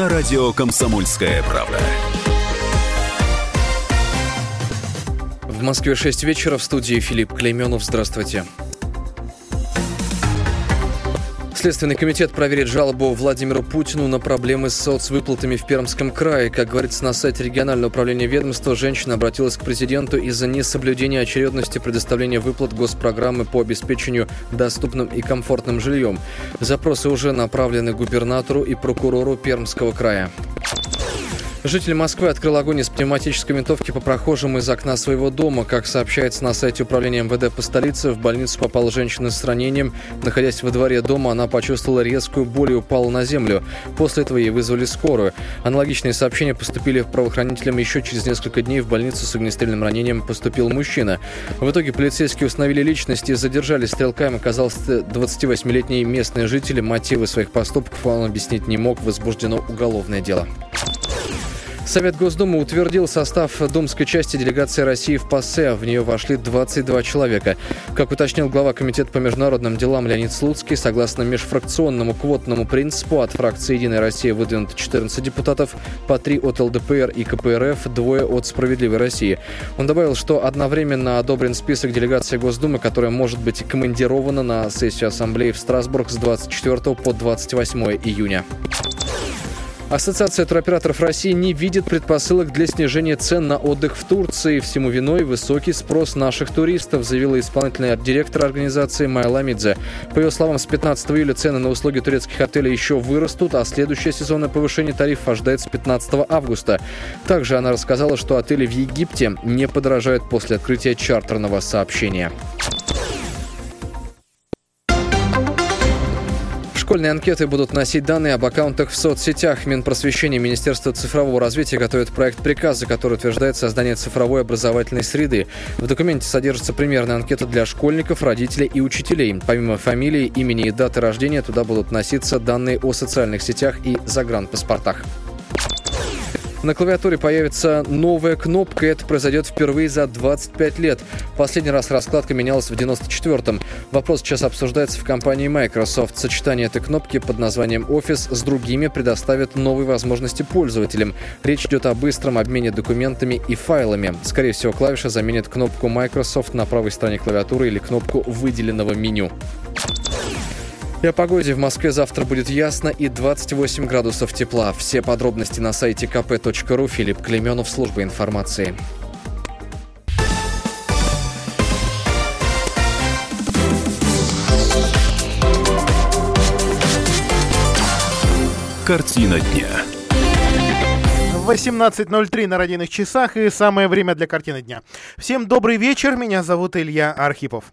на радио «Комсомольская правда». В Москве 6 вечера в студии Филипп Клейменов. Здравствуйте. Следственный комитет проверит жалобу Владимиру Путину на проблемы с соцвыплатами в Пермском крае. Как говорится на сайте регионального управления ведомства, женщина обратилась к президенту из-за несоблюдения очередности предоставления выплат госпрограммы по обеспечению доступным и комфортным жильем. Запросы уже направлены губернатору и прокурору Пермского края. Житель Москвы открыл огонь из пневматической винтовки по прохожим из окна своего дома. Как сообщается на сайте управления МВД по столице, в больницу попала женщина с ранением. Находясь во дворе дома, она почувствовала резкую боль и упала на землю. После этого ей вызвали скорую. Аналогичные сообщения поступили правоохранителям еще через несколько дней. В больницу с огнестрельным ранением поступил мужчина. В итоге полицейские установили личность и задержали стрелка. Им оказался 28-летний местный житель. Мотивы своих поступков он объяснить не мог. Возбуждено уголовное дело. Совет Госдумы утвердил состав думской части делегации России в ПАСЕ. В нее вошли 22 человека. Как уточнил глава Комитета по международным делам Леонид Слуцкий, согласно межфракционному квотному принципу от фракции «Единая Россия» выдвинуто 14 депутатов, по 3 от ЛДПР и КПРФ, двое от «Справедливой России». Он добавил, что одновременно одобрен список делегации Госдумы, которая может быть командирована на сессию Ассамблеи в Страсбург с 24 по 28 июня. Ассоциация туроператоров России не видит предпосылок для снижения цен на отдых в Турции. Всему виной высокий спрос наших туристов, заявила исполнительный директор организации Майла Мидзе. По ее словам, с 15 июля цены на услуги турецких отелей еще вырастут, а следующее сезонное повышение тарифов ожидается с 15 августа. Также она рассказала, что отели в Египте не подорожают после открытия чартерного сообщения. Школьные анкеты будут носить данные об аккаунтах в соцсетях. Минпросвещения и Министерство цифрового развития готовят проект приказа, который утверждает создание цифровой образовательной среды. В документе содержится примерная анкета для школьников, родителей и учителей. Помимо фамилии, имени и даты рождения, туда будут носиться данные о социальных сетях и загранпаспортах. На клавиатуре появится новая кнопка, и это произойдет впервые за 25 лет. Последний раз раскладка менялась в 94-м. Вопрос сейчас обсуждается в компании Microsoft. Сочетание этой кнопки под названием Office с другими предоставит новые возможности пользователям. Речь идет о быстром обмене документами и файлами. Скорее всего, клавиша заменит кнопку Microsoft на правой стороне клавиатуры или кнопку выделенного меню. И о погоде в Москве завтра будет ясно и 28 градусов тепла. Все подробности на сайте kp.ru. Филипп Клеменов, служба информации. Картина дня. 18.03 на родийных часах и самое время для картины дня. Всем добрый вечер, меня зовут Илья Архипов.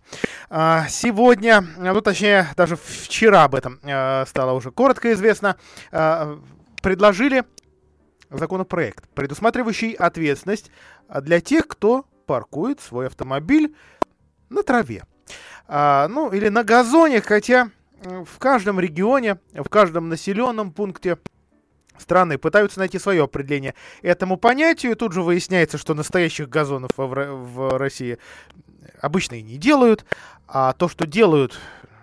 А, сегодня, ну точнее даже вчера об этом а, стало уже коротко известно, а, предложили законопроект, предусматривающий ответственность для тех, кто паркует свой автомобиль на траве. Ну или на газоне, хотя в каждом регионе, в каждом населенном пункте Страны пытаются найти свое определение этому понятию. Тут же выясняется, что настоящих газонов в, в России обычно и не делают. А то, что делают,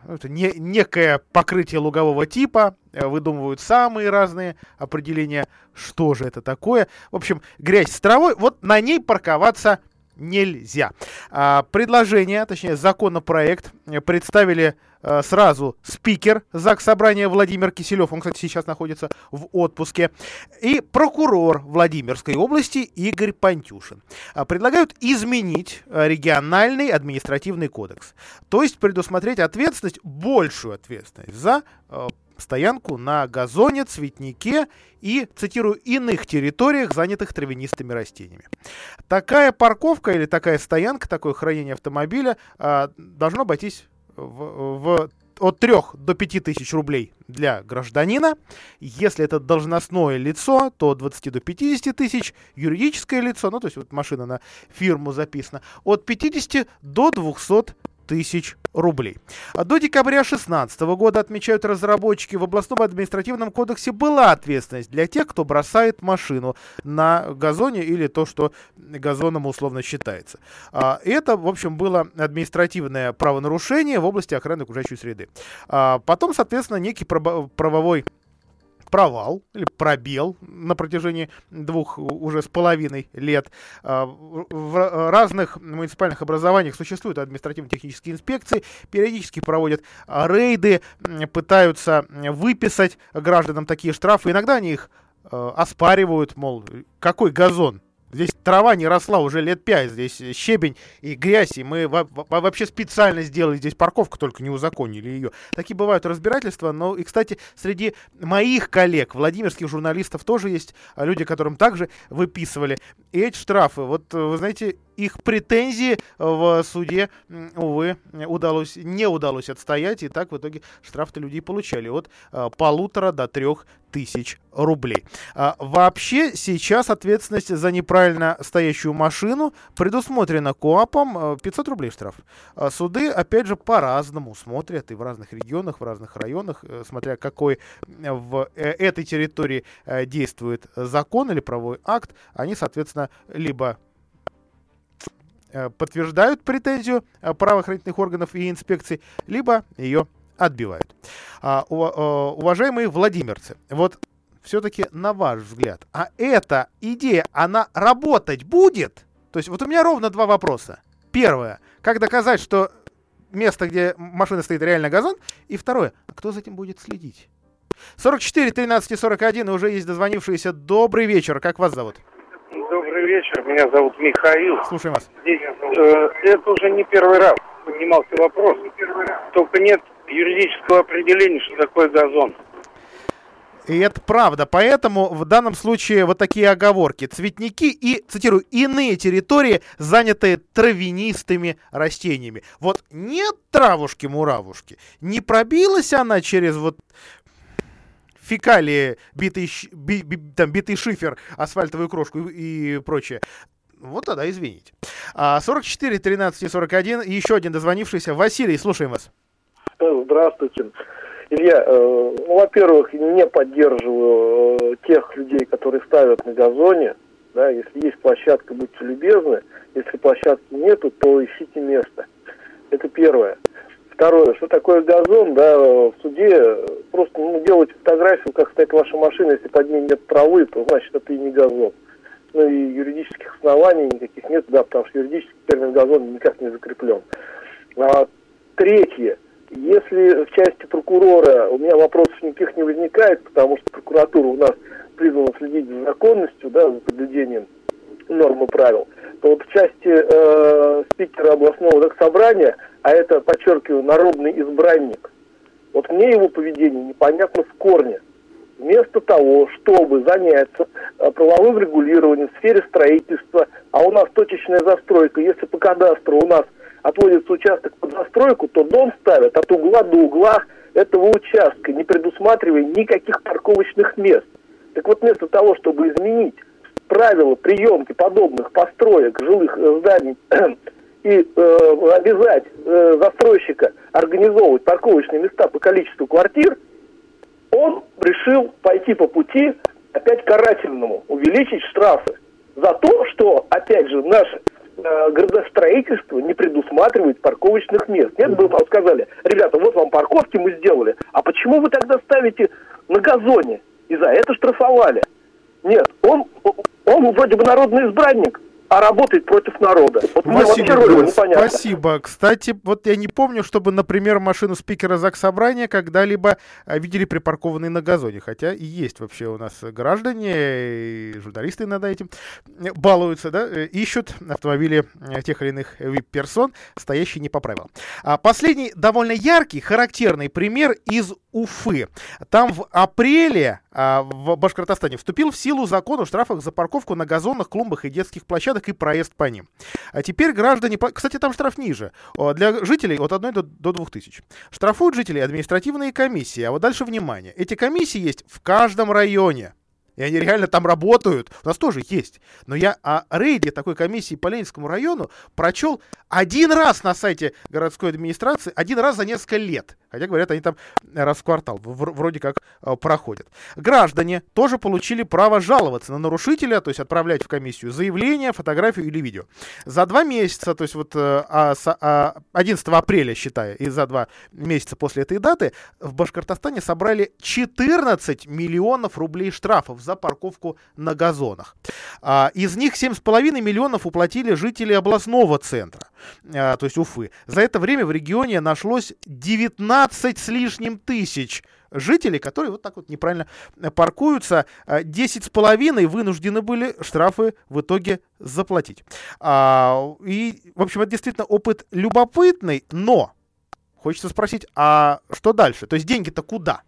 это не, некое покрытие лугового типа, выдумывают самые разные определения, что же это такое. В общем, грязь с травой, вот на ней парковаться нельзя. А, предложение, точнее законопроект представили а, сразу спикер ЗАГС Собрания Владимир Киселев, он, кстати, сейчас находится в отпуске, и прокурор Владимирской области Игорь Пантюшин. А, предлагают изменить региональный административный кодекс, то есть предусмотреть ответственность, большую ответственность за стоянку на газоне, цветнике и, цитирую, иных территориях, занятых травянистыми растениями. Такая парковка или такая стоянка, такое хранение автомобиля а, должно обойтись в, в от 3 до 5 тысяч рублей для гражданина. Если это должностное лицо, то от 20 до 50 тысяч. Юридическое лицо, ну то есть вот машина на фирму записана, от 50 до 200 тысяч рублей. До декабря 2016 года, отмечают разработчики, в областном административном кодексе была ответственность для тех, кто бросает машину на газоне или то, что газоном условно считается. А, это, в общем, было административное правонарушение в области охраны окружающей среды. А, потом, соответственно, некий правовой провал или пробел на протяжении двух уже с половиной лет. А, в разных муниципальных образованиях существуют административно-технические инспекции, периодически проводят рейды, пытаются выписать гражданам такие штрафы. Иногда они их э, оспаривают, мол, какой газон Здесь трава не росла уже лет пять, здесь щебень и грязь, и мы вообще специально сделали здесь парковку, только не узаконили ее. Такие бывают разбирательства, но и, кстати, среди моих коллег, владимирских журналистов, тоже есть люди, которым также выписывали эти штрафы. Вот, вы знаете, их претензии в суде, увы, удалось, не удалось отстоять, и так в итоге штрафы людей получали от а, полутора до трех тысяч рублей. А, вообще сейчас ответственность за неправильно стоящую машину предусмотрена КОАПом 500 рублей штраф. А, суды, опять же, по-разному смотрят и в разных регионах, в разных районах, э, смотря какой в э, этой территории э, действует закон или правовой акт, они, соответственно, либо Э, подтверждают претензию э, правоохранительных органов и инспекций, либо ее отбивают. А, а, уважаемые владимирцы, вот все-таки на ваш взгляд, а эта идея, она работать будет? То есть вот у меня ровно два вопроса. Первое, как доказать, что место, где машина стоит, реально газон? И второе, а кто за этим будет следить? 44 13 41, и уже есть дозвонившиеся. Добрый вечер, как вас зовут? Добрый вечер, меня зовут Михаил. Слушаем вас. Э, это уже не первый раз поднимался вопрос. Только нет юридического определения, что такое газон. И это правда. Поэтому в данном случае вот такие оговорки. Цветники и, цитирую, иные территории, занятые травянистыми растениями. Вот нет травушки-муравушки. Не пробилась она через вот фекалии, битый, би, би, там, битый шифер, асфальтовую крошку и, и прочее. Вот тогда извините. 44 13 41, еще один дозвонившийся. Василий, слушаем вас. Здравствуйте. Илья, э, ну, во-первых, не поддерживаю э, тех людей, которые ставят на газоне. Да, если есть площадка, будьте любезны. Если площадки нету, то ищите место. Это первое. Второе, что такое газон, да, в суде просто ну, делать фотографию, как стоит ваша машина, если под ней нет травы, то значит это и не газон. Ну и юридических оснований никаких нет, да, потому что юридический термин газон никак не закреплен. А, третье, если в части прокурора у меня вопросов никаких не возникает, потому что прокуратура у нас призвана следить за законностью, да, за соблюдением норм и правил, то вот в части э, спикера областного собрания, а это, подчеркиваю, народный избранник, вот мне его поведение непонятно в корне. Вместо того, чтобы заняться э, правовым регулированием в сфере строительства, а у нас точечная застройка, если по кадастру у нас отводится участок под застройку, то дом ставят от угла до угла этого участка, не предусматривая никаких парковочных мест. Так вот, вместо того, чтобы изменить правила приемки подобных построек, жилых э, зданий и э, обязать э, застройщика организовывать парковочные места по количеству квартир, он решил пойти по пути опять карательному, увеличить штрафы за то, что, опять же, наше э, градостроительство не предусматривает парковочных мест. Нет, бы вам сказали, ребята, вот вам парковки мы сделали, а почему вы тогда ставите на газоне? И за это штрафовали. Нет, он, он вроде бы народный избранник, а работает против народа. Вот Василий, спасибо. Кстати, вот я не помню, чтобы, например, машину спикера ЗАГС Собрания когда-либо а, видели припаркованной на газоне. Хотя и есть вообще у нас граждане, и журналисты иногда этим балуются, да, э, ищут автомобили э, тех или иных вип-персон, стоящие не по правилам. А последний довольно яркий, характерный пример из Уфы. Там в апреле а, в Башкортостане вступил в силу закон о штрафах за парковку на газонах, клумбах и детских площадках и проезд по ним. А теперь граждане... Кстати, там штраф ниже. Для жителей от 1 до, до 2 тысяч. Штрафуют жителей административные комиссии. А вот дальше внимание. Эти комиссии есть в каждом районе. И они реально там работают. У нас тоже есть. Но я о рейде такой комиссии по Ленинскому району прочел один раз на сайте городской администрации, один раз за несколько лет. Хотя, говорят, они там раз в квартал вроде как э, проходят. Граждане тоже получили право жаловаться на нарушителя, то есть отправлять в комиссию заявление, фотографию или видео. За два месяца, то есть вот э, а, а, 11 апреля, считая, и за два месяца после этой даты, в Башкортостане собрали 14 миллионов рублей штрафов за парковку на газонах. А, из них 7,5 миллионов уплатили жители областного центра, а, то есть Уфы. За это время в регионе нашлось 19 с лишним тысяч жителей, которые вот так вот неправильно паркуются. 10,5 вынуждены были штрафы в итоге заплатить. А, и, в общем, это действительно опыт любопытный, но хочется спросить, а что дальше? То есть деньги-то куда?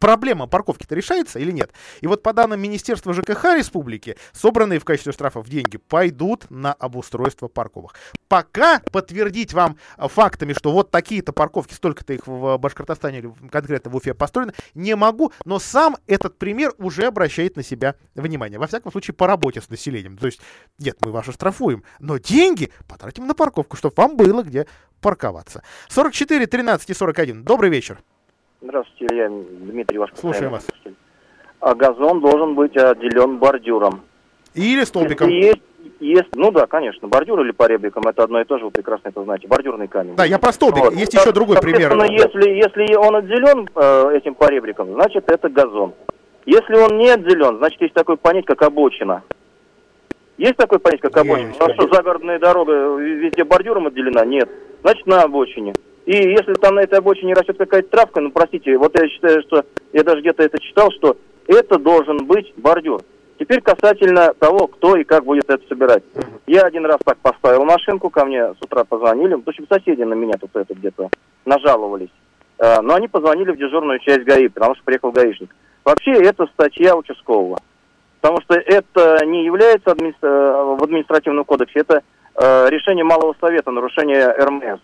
Проблема парковки-то решается или нет? И вот по данным Министерства ЖКХ Республики, собранные в качестве штрафов деньги пойдут на обустройство парковок. Пока подтвердить вам фактами, что вот такие-то парковки, столько-то их в Башкортостане или конкретно в Уфе построено, не могу, но сам этот пример уже обращает на себя внимание. Во всяком случае, по работе с населением. То есть, нет, мы вас штрафуем, но деньги потратим на парковку, чтобы вам было где парковаться. 44, 13 и 41. Добрый вечер. Здравствуйте, я Дмитрий ваш Слушаем вас. А газон должен быть отделен бордюром. Или столбиком. Если есть, есть, ну да, конечно, бордюр или поребриком, это одно и то же, вы прекрасно это знаете, бордюрный камень. Да, я про столбик, вот. есть еще другой пример. Если, если он отделен э, этим поребриком, значит это газон. Если он не отделен, значит есть такое понятие, как обочина. Есть такое понятие, как обочина? У нас что, загородная дорога везде бордюром отделена? Нет. Значит, на обочине. И если там на этой обочине растет какая-то травка, ну простите, вот я считаю, что я даже где-то это читал, что это должен быть бордюр. Теперь касательно того, кто и как будет это собирать. Я один раз так поставил машинку, ко мне с утра позвонили, в общем, соседи на меня тут это где-то нажаловались. Э, но они позвонили в дежурную часть ГАИ, потому что приехал гаишник. Вообще, это статья участкового. Потому что это не является администра... Э, в административном кодексе, это э, решение малого совета, нарушение РМС.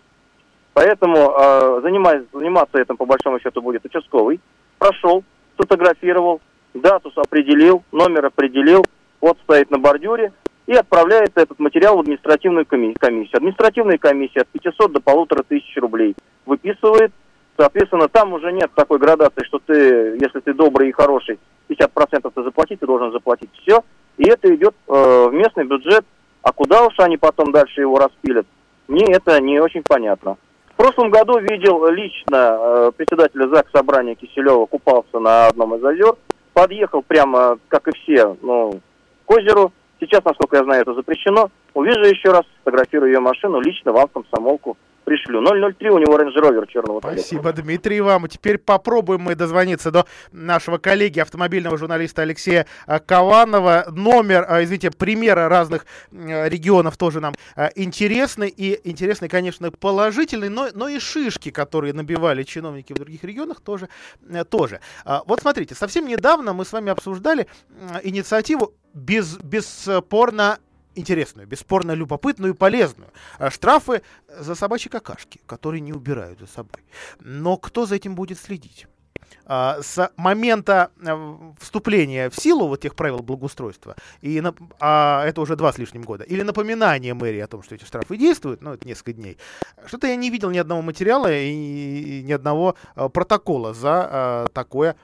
Поэтому э, занимаясь, заниматься этим, по большому счету, будет участковый. Прошел, сфотографировал, дату определил, номер определил, вот стоит на бордюре, и отправляет этот материал в административную комиссию. Административная комиссия от 500 до полутора тысяч рублей выписывает. Соответственно, там уже нет такой градации, что ты, если ты добрый и хороший, 50% ты заплатить, ты должен заплатить все. И это идет э, в местный бюджет. А куда уж они потом дальше его распилят, мне это не очень понятно. В прошлом году видел лично э, председателя ЗАГС собрания Киселева, купался на одном из озер, подъехал прямо, как и все, ну, к озеру. Сейчас, насколько я знаю, это запрещено. Увижу еще раз, фотографирую ее машину, лично вам в комсомолку пришлю. 003 у него Range Rover черного цвета. Спасибо, Дмитрий, вам. Теперь попробуем мы дозвониться до нашего коллеги, автомобильного журналиста Алексея э, Кованова. Номер, э, извините, примеры разных э, регионов тоже нам интересны. И интересны, конечно, положительные, но, но и шишки, которые набивали чиновники в других регионах, тоже. тоже. Вот смотрите, совсем недавно мы с вами обсуждали инициативу без, бесспорно интересную, бесспорно любопытную и полезную. А штрафы за собачьи какашки, которые не убирают за собой. Но кто за этим будет следить? А, с момента э, вступления в силу вот тех правил благоустройства, и а это уже два с лишним года, или напоминание мэрии о том, что эти штрафы действуют, ну, это несколько дней, что-то я не видел ни одного материала и, ни одного а, протокола за а, такое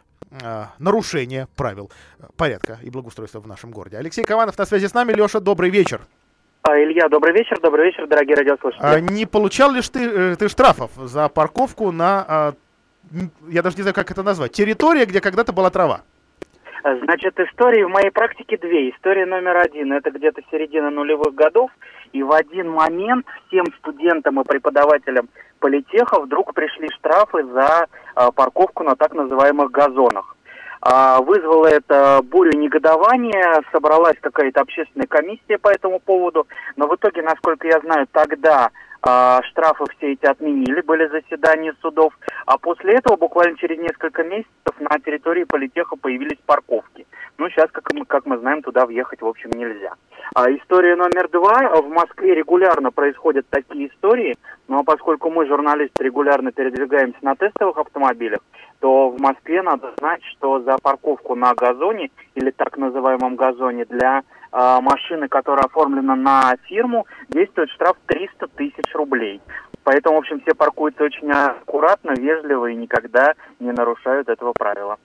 нарушение правил э, порядка и благоустройства в нашем городе. Алексей Кованов на связи с нами. Леша, добрый вечер. А, Илья, добрый вечер, добрый вечер, дорогие радиослушатели. А, не получал ли ты, э, ты штрафов за парковку на, а, я даже не знаю, как это назвать, территория, где когда-то была трава? Значит, истории в моей практике две. История номер один, это где-то середина нулевых годов, и в один момент всем студентам и преподавателям политеха вдруг пришли штрафы за а, парковку на так называемых газонах. А, вызвало это бурю негодования, собралась какая-то общественная комиссия по этому поводу, но в итоге, насколько я знаю, тогда а, штрафы все эти отменили, были заседания судов, а после этого буквально через несколько месяцев на территории политеха появились парковки. Ну, сейчас, как мы, как мы знаем, туда въехать, в общем, нельзя. А история номер два. В Москве регулярно происходят такие истории, но поскольку мы, журналисты, регулярно передвигаемся на тестовых автомобилях, то в Москве надо знать, что за парковку на газоне или так называемом газоне для машины, которая оформлена на фирму, действует штраф 300 тысяч рублей. Поэтому, в общем, все паркуются очень аккуратно, вежливо и никогда не нарушают этого правила.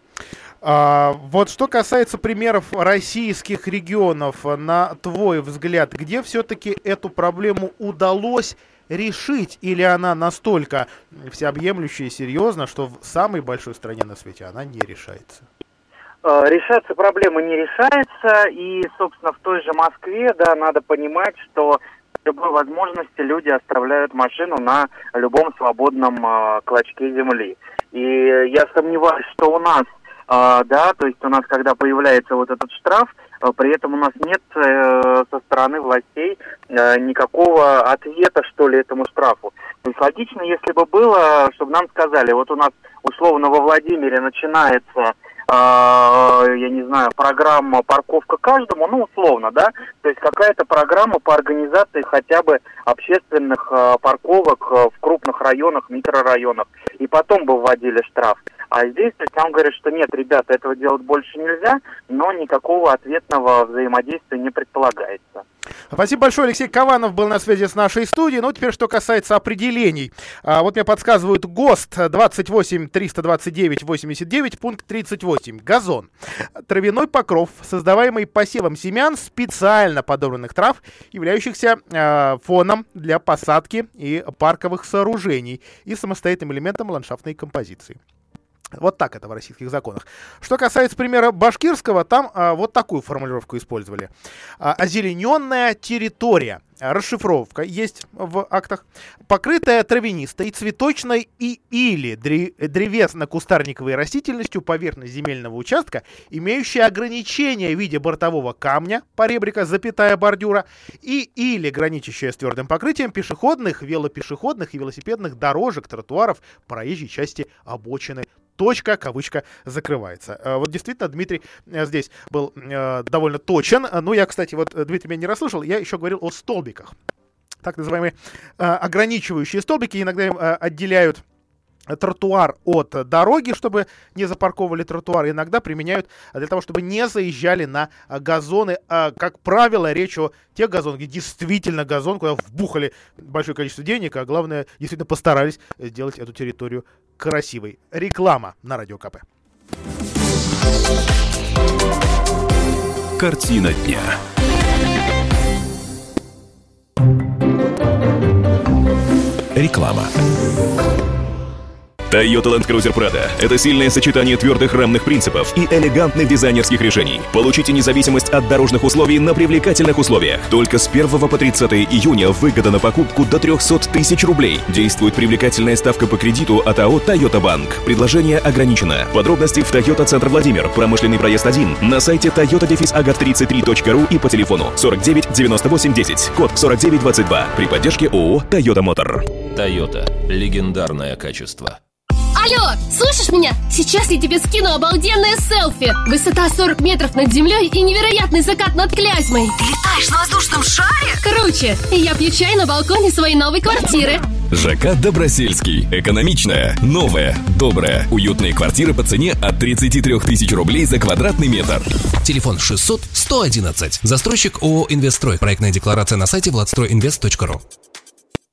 А, вот что касается примеров российских регионов, на твой взгляд, где все-таки эту проблему удалось решить, или она настолько всеобъемлющая и серьезна, что в самой большой стране на свете она не решается? А, решаться проблема не решается, и, собственно, в той же Москве, да, надо понимать, что любой возможности люди оставляют машину на любом свободном э, клочке земли. И я сомневаюсь, что у нас а, да, то есть у нас, когда появляется вот этот штраф, а, при этом у нас нет э, со стороны властей э, никакого ответа, что ли, этому штрафу. То есть логично, если бы было, чтобы нам сказали, вот у нас условно во Владимире начинается я не знаю, программа парковка каждому, ну, условно, да, то есть какая-то программа по организации хотя бы общественных а, парковок а, в крупных районах, микрорайонах, и потом бы вводили штраф. А здесь, то есть нам говорят, что нет, ребята, этого делать больше нельзя, но никакого ответного взаимодействия не предполагается. Спасибо большое. Алексей Кованов был на связи с нашей студией. Ну, теперь, что касается определений. А, вот мне подсказывают ГОСТ 28 329 89, пункт 38. Газон. Травяной покров, создаваемый посевом семян специально подобранных трав, являющихся э, фоном для посадки и парковых сооружений и самостоятельным элементом ландшафтной композиции. Вот так это в российских законах. Что касается примера башкирского, там а, вот такую формулировку использовали. А, озелененная территория. Расшифровка есть в актах. Покрытая травянистой, цветочной и или древесно-кустарниковой растительностью поверхность земельного участка, имеющая ограничения в виде бортового камня, поребрика, запятая бордюра, и или граничащая с твердым покрытием пешеходных, велопешеходных и велосипедных дорожек, тротуаров, проезжей части обочины точка, кавычка, закрывается. Э, вот действительно, Дмитрий э, здесь был э, довольно точен. Ну, я, кстати, вот Дмитрий меня не расслышал, я еще говорил о столбиках. Так называемые ограничивающие столбики иногда им отделяют тротуар от дороги, чтобы не запарковывали тротуар, иногда применяют для того, чтобы не заезжали на газоны. Как правило, речь о тех газонах, где действительно газон, куда вбухали большое количество денег, а главное, действительно постарались сделать эту территорию красивой. Реклама на Радио КП. Картина дня. Реклама. Toyota Land Cruiser Prado – это сильное сочетание твердых рамных принципов и элегантных дизайнерских решений. Получите независимость от дорожных условий на привлекательных условиях. Только с 1 по 30 июня выгода на покупку до 300 тысяч рублей. Действует привлекательная ставка по кредиту от АО «Тойота Банк». Предложение ограничено. Подробности в Toyota Центр Владимир, промышленный проезд 1, на сайте toyota-agat33.ru и по телефону 49 98 10, код 4922 при поддержке ООО «Тойота Мотор». Toyota. Легендарное качество. Алло, слышишь меня? Сейчас я тебе скину обалденное селфи. Высота 40 метров над землей и невероятный закат над Клязьмой. Ты летаешь на воздушном шаре? Круче. Я пью чай на балконе своей новой квартиры. ЖК Добросельский. Экономичная, новая, добрая. Уютные квартиры по цене от 33 тысяч рублей за квадратный метр. Телефон 600 111. Застройщик ООО «Инвестстрой». Проектная декларация на сайте владстройинвест.ру.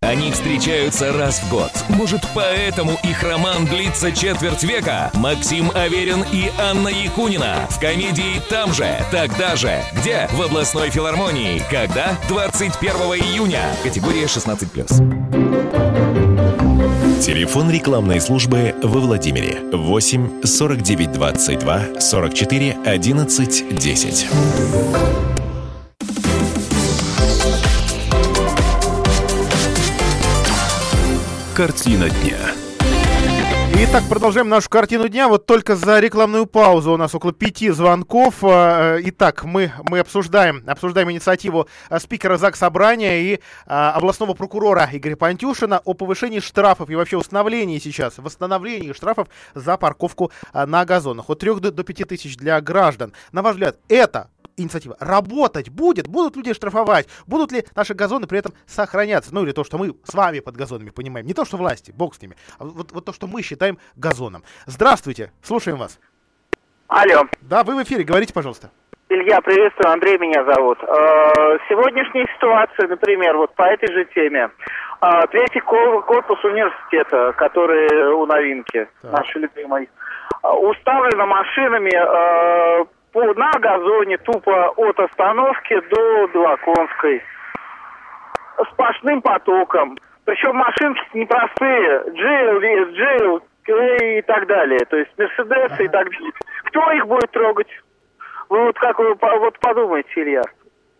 Они встречаются раз в год. Может, поэтому их роман длится четверть века? Максим Аверин и Анна Якунина в комедии «Там же, тогда же». Где? В областной филармонии. Когда? 21 июня. Категория 16+. Телефон рекламной службы во Владимире 8 49 22 44 11 10. Картина дня. Итак, продолжаем нашу картину дня. Вот только за рекламную паузу у нас около пяти звонков. А, э, итак, мы, мы обсуждаем, обсуждаем инициативу а, спикера ЗАГС Собрания и а, областного прокурора Игоря Пантюшина о повышении штрафов и вообще установлении сейчас, восстановлении штрафов за парковку а, на газонах. От 3 до, 5 тысяч для граждан. На ваш взгляд, это инициатива работать будет? Будут люди штрафовать? Будут ли наши газоны при этом сохраняться? Ну или то, что мы с вами под газонами понимаем. Не то, что власти, бог с ними, а вот, вот то, что мы считаем газоном. Здравствуйте, слушаем вас. Алло. Да, вы в эфире, говорите, пожалуйста. Илья, приветствую, Андрей меня зовут. Э, сегодняшняя ситуация, например, вот по этой же теме. Э, третий корпус университета, который у новинки, так. наши любимый, э, уставлено машинами на газоне тупо от остановки до Белоконской. Сплошным потоком. Причем машинки непростые. Джейл, Джейл и так далее. То есть Мерседесы ага. и так далее. Кто их будет трогать? Вы вот как вы вот подумайте, Илья.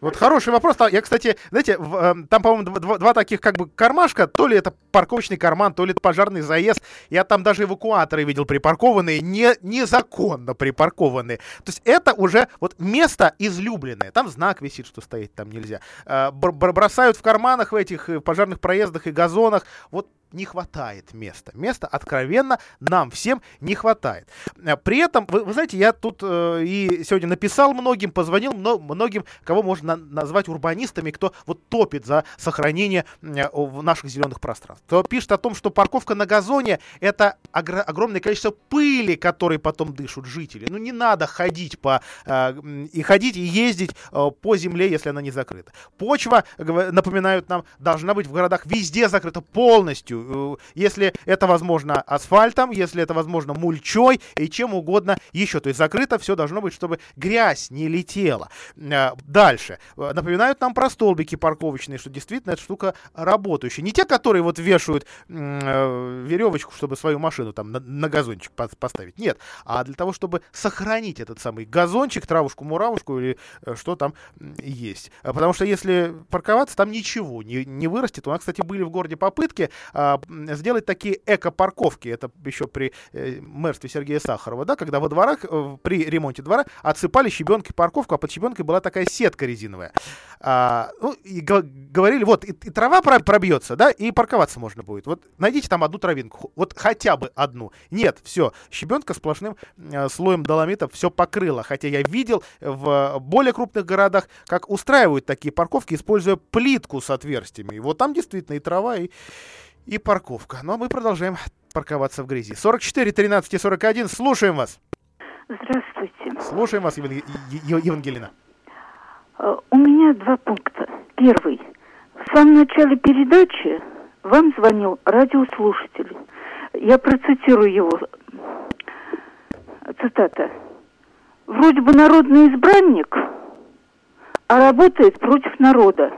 Вот хороший вопрос. Я, кстати, знаете, э, там, по-моему, два, два таких как бы кармашка. То ли это парковочный карман, то ли это пожарный заезд. Я там даже эвакуаторы видел припаркованные, не, незаконно припаркованные. То есть это уже вот место излюбленное. Там знак висит, что стоять там нельзя. Э, бросают в карманах в этих э, пожарных проездах и газонах. Вот не хватает места. Места откровенно нам всем не хватает. Э, при этом, вы, вы знаете, я тут э, и сегодня написал многим, позвонил мно, многим, кого можно назвать урбанистами, кто вот топит за сохранение э, наших зеленых пространств. Кто пишет о том, что парковка на газоне это огр- огромное количество пыли, которой потом дышат жители. Ну не надо ходить по э, и ходить и ездить э, по земле, если она не закрыта. Почва, напоминают нам, должна быть в городах везде закрыта полностью Э, если это возможно асфальтом, если это возможно мульчой и чем угодно еще. То есть закрыто все должно быть, чтобы грязь не летела. Э, дальше. Э, напоминают нам про столбики парковочные, что действительно эта штука работающая. Не те, которые вот вешают веревочку, чтобы свою машину там на, на газончик поставить. Нет. А для того, чтобы сохранить этот самый газончик, травушку-муравушку или что там есть. Потому что если парковаться, там ничего не, не вырастет. У нас, кстати, были в городе попытки а, сделать такие эко-парковки. Это еще при э, мэрстве Сергея Сахарова, да, когда во дворах, э, при ремонте двора отсыпали щебенкой парковку, а под щебенкой была такая сетка резиновая. А, ну, и говорили, вот, и, и трава пробьется, да, и парковаться можно будет. Вот найдите там одну травинку, вот хотя бы одну. Нет, все, щебенка сплошным э, слоем доломита все покрыла. Хотя я видел в более крупных городах, как устраивают такие парковки, используя плитку с отверстиями. И вот там действительно и трава, и, и парковка. Но мы продолжаем парковаться в грязи. 44, 13 и 41. Слушаем вас. Здравствуйте. Слушаем вас, Еван... Евангелина. Э, у меня два пункта. Первый. В самом начале передачи вам звонил радиослушатель. Я процитирую его. Цитата. Вроде бы народный избранник, а работает против народа.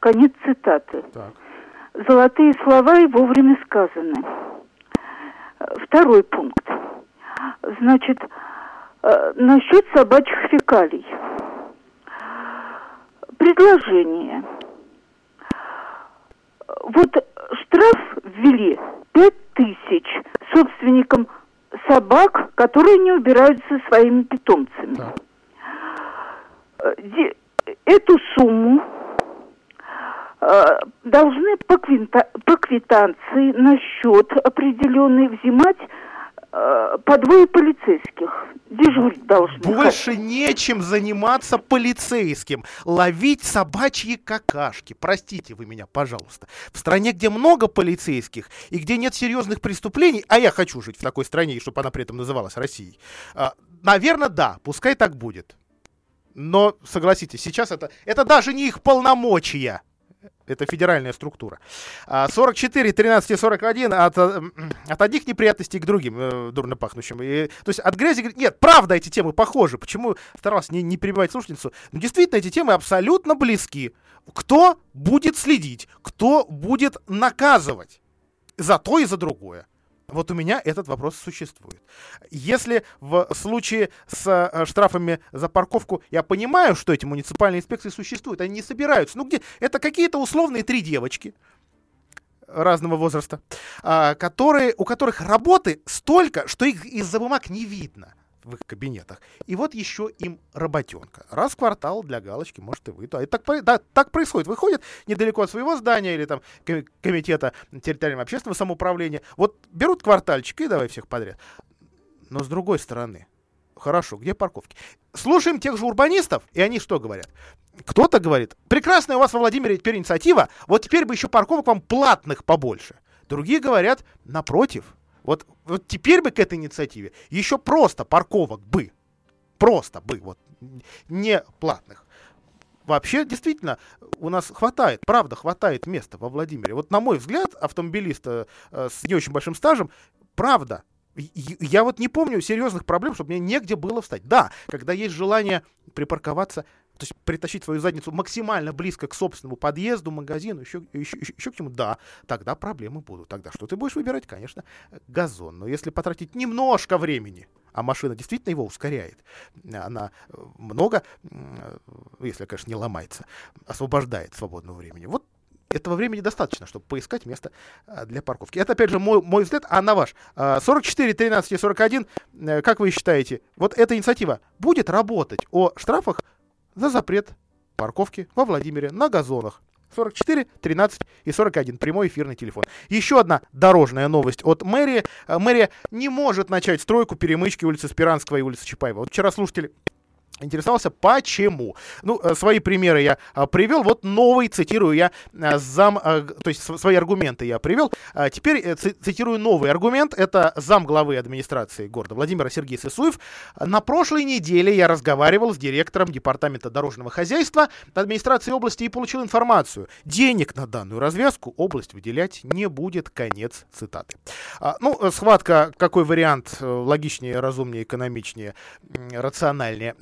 Конец цитаты. Так. Золотые слова и вовремя сказаны. Второй пункт. Значит, э, насчет собачьих фекалий. Предложение. Вот штраф ввели пять тысяч собственникам собак, которые не убираются своими питомцами. Да. Э, эту сумму должны по, квинта, по квитанции на счет определенный взимать э, по двое полицейских. Дежурить должны. Больше нечем заниматься полицейским. Ловить собачьи какашки. Простите вы меня, пожалуйста. В стране, где много полицейских и где нет серьезных преступлений, а я хочу жить в такой стране, чтобы она при этом называлась Россией, э, наверное, да, пускай так будет. Но согласитесь, сейчас это, это даже не их полномочия. Это федеральная структура. 44, 13 и 41 от, э, от одних неприятностей к другим, э, дурно пахнущим. И, то есть от грязи... Нет, правда, эти темы похожи. Почему старался не, не перебивать слушательницу? Но действительно, эти темы абсолютно близки. Кто будет следить? Кто будет наказывать? За то и за другое. Вот у меня этот вопрос существует. Если в случае с э, штрафами за парковку я понимаю, что эти муниципальные инспекции существуют, они не собираются. Ну где? Это какие-то условные три девочки, разного возраста, а, которые, у которых работы столько, что их из-за бумаг не видно в их кабинетах. И вот еще им работенка. Раз в квартал для галочки, может, и вы. И так, да, так происходит. Выходят недалеко от своего здания или там комитета территориального общественного самоуправления. Вот берут квартальчик и давай всех подряд. Но с другой стороны, хорошо, где парковки? Слушаем тех же урбанистов, и они что говорят? Кто-то говорит, прекрасная у вас во Владимире теперь инициатива, вот теперь бы еще парковок вам платных побольше. Другие говорят, напротив, вот, вот теперь бы к этой инициативе еще просто парковок бы. Просто бы, вот, не платных. Вообще, действительно, у нас хватает, правда, хватает места во Владимире. Вот, на мой взгляд, автомобилиста э, с не очень большим стажем, правда, я вот не помню серьезных проблем, чтобы мне негде было встать. Да, когда есть желание припарковаться то есть притащить свою задницу максимально близко к собственному подъезду, магазину, еще, еще, еще, еще к чему, да, тогда проблемы будут. Тогда что ты будешь выбирать? Конечно, газон. Но если потратить немножко времени, а машина действительно его ускоряет, она э, много, э, если, конечно, не ломается, освобождает свободного времени. Вот этого времени достаточно, чтобы поискать место э, для парковки. Это, опять же, мой, мой взгляд, а на ваш. 44, 13 и 41, как вы считаете, вот эта инициатива будет работать о штрафах за запрет парковки во Владимире на газонах. 44, 13 и 41. Прямой эфирный телефон. Еще одна дорожная новость от мэрии. Э, мэрия не может начать стройку перемычки улицы Спиранского и улицы Чапаева. Вот вчера слушатели интересовался, почему. Ну, э, свои примеры я а, привел. Вот новый, цитирую я, а, зам, а, то есть свои аргументы я привел. Теперь э, цитирую новый аргумент. Это зам главы администрации города Владимира Сергей Сысуев. На прошлой неделе я разговаривал с директором департамента дорожного хозяйства администрации области и получил информацию. Денег на данную развязку область выделять не будет. Конец цитаты. Ну, э, схватка, какой вариант логичнее, разумнее, экономичнее, рациональнее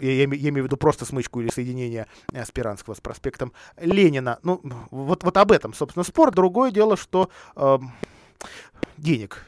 я, я, я имею в виду просто смычку или соединение э, Спиранского с проспектом Ленина. Ну, вот, вот об этом, собственно, спор. Другое дело, что э, денег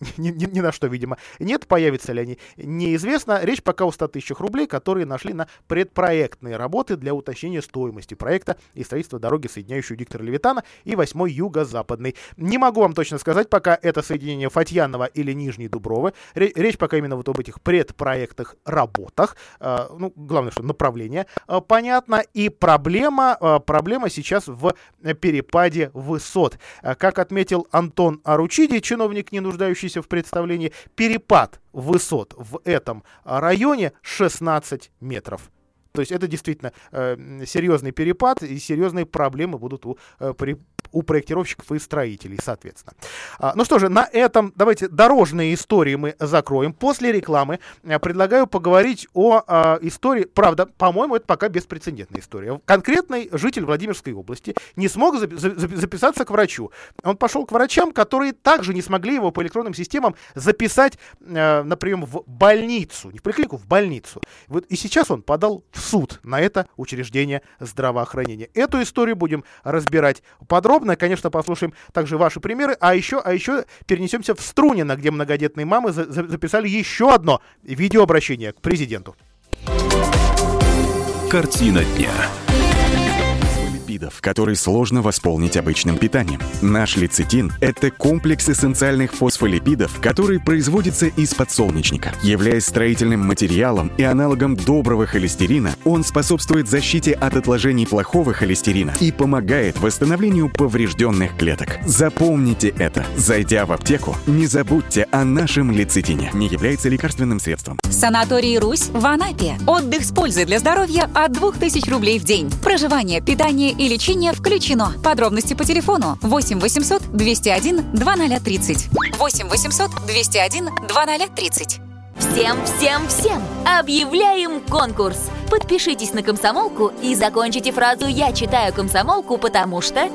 ни, ни, ни на что, видимо, нет. Появятся ли они, неизвестно. Речь пока о 100 тысячах рублей, которые нашли на предпроектные работы для уточнения стоимости проекта и строительства дороги, соединяющей диктора Левитана и 8 юго-западный. Не могу вам точно сказать, пока это соединение Фатьянова или Нижней Дубровы. Речь пока именно вот об этих предпроектных работах. Э, ну, главное, что направление э, понятно. И проблема, э, проблема сейчас в перепаде высот. Как отметил Антон Аручиди, чиновник, не нуждающийся находящийся в представлении, перепад высот в этом районе 16 метров. То есть это действительно э, серьезный перепад и серьезные проблемы будут у, э, при, у проектировщиков и строителей, соответственно. А, ну что же, на этом давайте дорожные истории мы закроем. После рекламы э, предлагаю поговорить о э, истории, правда, по-моему, это пока беспрецедентная история. Конкретный житель Владимирской области не смог за, за, записаться к врачу. Он пошел к врачам, которые также не смогли его по электронным системам записать э, на прием в больницу, не в поликлинику, в больницу. Вот и сейчас он подал в суд на это учреждение здравоохранения. Эту историю будем разбирать подробно. Конечно, послушаем также ваши примеры. А еще, а еще перенесемся в Струнино, где многодетные мамы за за записали еще одно видеообращение к президенту. Картина дня липидов, который сложно восполнить обычным питанием. Наш лецитин – это комплекс эссенциальных фосфолипидов, который производится из подсолнечника. Являясь строительным материалом и аналогом доброго холестерина, он способствует защите от отложений плохого холестерина и помогает восстановлению поврежденных клеток. Запомните это. Зайдя в аптеку, не забудьте о нашем лецитине. Не является лекарственным средством. Санаторий «Русь» в Анапе. Отдых с пользой для здоровья от 2000 рублей в день. Проживание, питание и лечение включено. Подробности по телефону 8 800 201 2030. 8 800 201 2030. Всем, всем, всем объявляем конкурс. Подпишитесь на комсомолку и закончите фразу «Я читаю комсомолку, потому что...»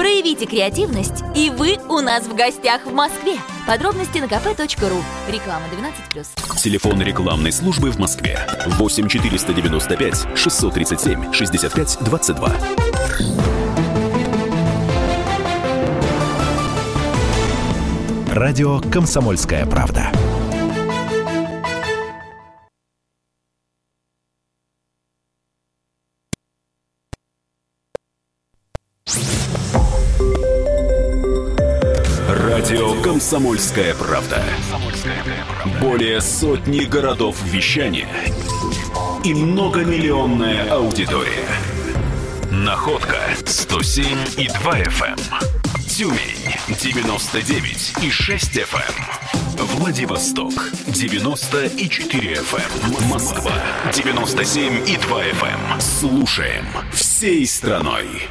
Проявите креативность, и вы у нас в гостях в Москве. Подробности на kp.ru. Реклама 12+. Телефон рекламной службы в Москве. 8 495 637 65 22. Радио «Комсомольская правда». «Комсомольская правда». Более сотни городов вещания и многомиллионная аудитория. Находка 107 и 2 FM. Эм. Тюмень 99 и 6 FM. Эм. Владивосток 94 FM. Эм. Москва 97 и 2 FM. Слушаем всей страной.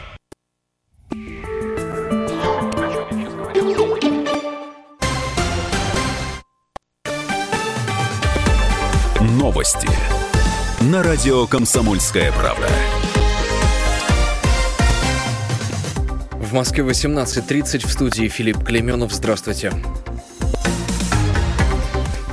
Радио «Комсомольская правда». В Москве 18.30 в студии Филипп Клеменов. Здравствуйте.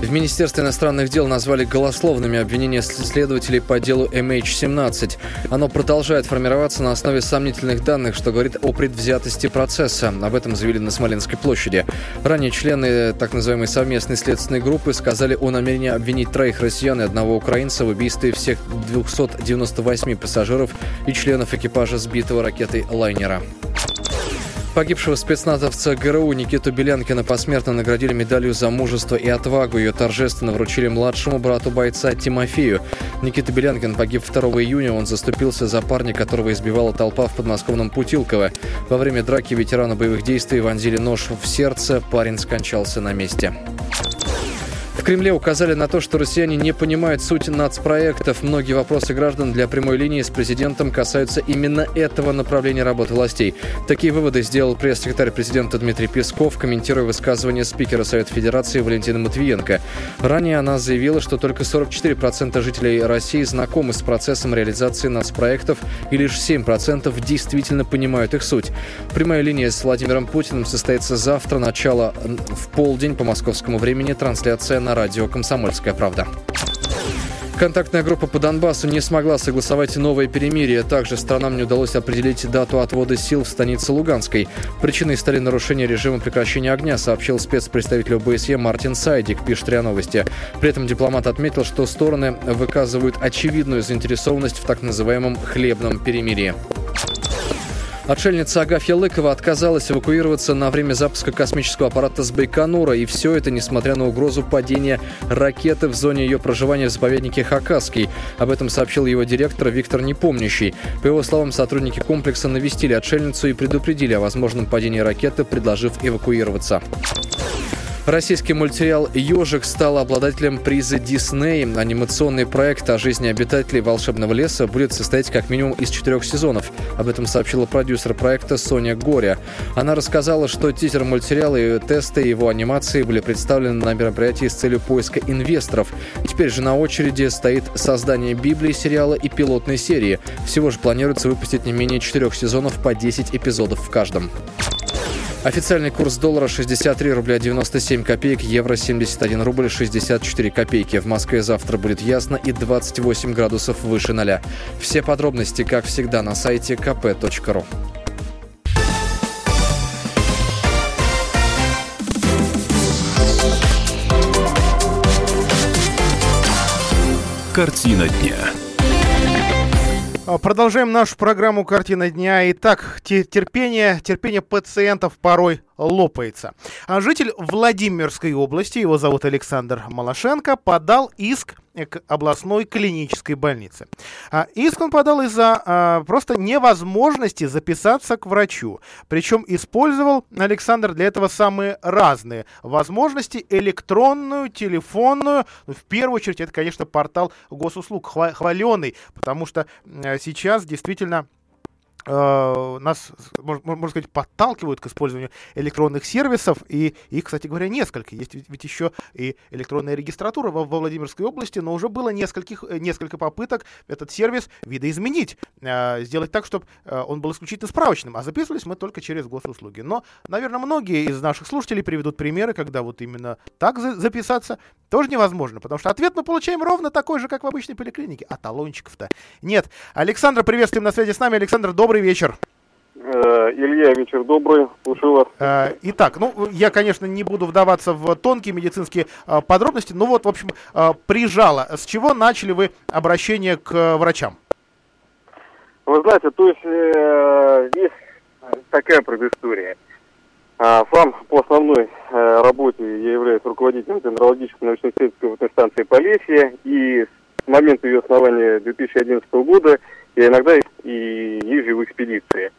В Министерстве иностранных дел назвали голословными обвинения следователей по делу MH17. Оно продолжает формироваться на основе сомнительных данных, что говорит о предвзятости процесса. Об этом заявили на Смоленской площади. Ранее члены так называемой совместной следственной группы сказали о намерении обвинить троих россиян и одного украинца в убийстве всех 298 пассажиров и членов экипажа сбитого ракетой лайнера. Погибшего спецназовца ГРУ Никиту Белянкина посмертно наградили медалью за мужество и отвагу. Ее торжественно вручили младшему брату бойца Тимофею. Никита Белянкин погиб 2 июня. Он заступился за парня, которого избивала толпа в подмосковном Путилково. Во время драки ветерана боевых действий вонзили нож в сердце. Парень скончался на месте. Кремле указали на то, что россияне не понимают суть нацпроектов. Многие вопросы граждан для прямой линии с президентом касаются именно этого направления работы властей. Такие выводы сделал пресс-секретарь президента Дмитрий Песков, комментируя высказывание спикера Совета Федерации Валентина Матвиенко. Ранее она заявила, что только 44% жителей России знакомы с процессом реализации нацпроектов и лишь 7% действительно понимают их суть. Прямая линия с Владимиром Путиным состоится завтра, начало в полдень по московскому времени, трансляция на радио «Комсомольская правда». Контактная группа по Донбассу не смогла согласовать новое перемирие. Также странам не удалось определить дату отвода сил в станице Луганской. Причиной стали нарушения режима прекращения огня, сообщил спецпредставитель ОБСЕ Мартин Сайдик, пишет РИА Новости. При этом дипломат отметил, что стороны выказывают очевидную заинтересованность в так называемом «хлебном перемирии». Отшельница Агафья Лыкова отказалась эвакуироваться на время запуска космического аппарата с Байконура. И все это несмотря на угрозу падения ракеты в зоне ее проживания в заповеднике Хакасский. Об этом сообщил его директор Виктор Непомнящий. По его словам, сотрудники комплекса навестили отшельницу и предупредили о возможном падении ракеты, предложив эвакуироваться. Российский мультсериал «Ежик» стал обладателем приза Дисней. Анимационный проект о жизни обитателей волшебного леса будет состоять как минимум из четырех сезонов. Об этом сообщила продюсер проекта Соня Горя. Она рассказала, что тизер мультсериала и тесты его анимации были представлены на мероприятии с целью поиска инвесторов. Теперь же на очереди стоит создание Библии сериала и пилотной серии. Всего же планируется выпустить не менее четырех сезонов по 10 эпизодов в каждом. Официальный курс доллара 63 рубля 97 копеек, евро 71 рубль 64 копейки. В Москве завтра будет ясно и 28 градусов выше ноля. Все подробности, как всегда, на сайте kp.ru. Картина дня. А, продолжаем нашу программу «Картина дня». Итак, терпение, терпение пациентов порой лопается. А житель Владимирской области, его зовут Александр Малашенко, подал иск к областной клинической больнице. А иск он подал из-за а, просто невозможности записаться к врачу. Причем использовал Александр для этого самые разные возможности. Электронную, телефонную. Ну, в первую очередь это, конечно, портал госуслуг, хваленый, потому что сейчас действительно э, нас, можно сказать, подталкивают к использованию электронных сервисов, и их, кстати говоря, несколько. Есть ведь еще и электронная регистратура во, во Владимирской области, но уже было нескольких, э, несколько попыток этот сервис видоизменить, э, сделать так, чтобы э, он был исключительно справочным, а записывались мы только через госуслуги. Но, наверное, многие из наших слушателей приведут примеры, когда вот именно так за записаться тоже невозможно, потому что ответ мы получаем ровно такой же, как в обычной поликлинике, а талончиков-то нет. Александр, приветствуем на связи с нами. Александр, добрый добрый вечер. Э, Илья, вечер добрый, слушаю вас. Э, итак, ну, я, конечно, не буду вдаваться в тонкие медицинские э, подробности, но вот, в общем, прижало. С чего начали вы обращение к врачам? Вы знаете, то есть есть такая предыстория. А, сам по основной работе я являюсь руководителем дендрологической научно-исследовательской станции Полесье. И с момента ее основания 2011 года я иногда и езжу в экспедиции.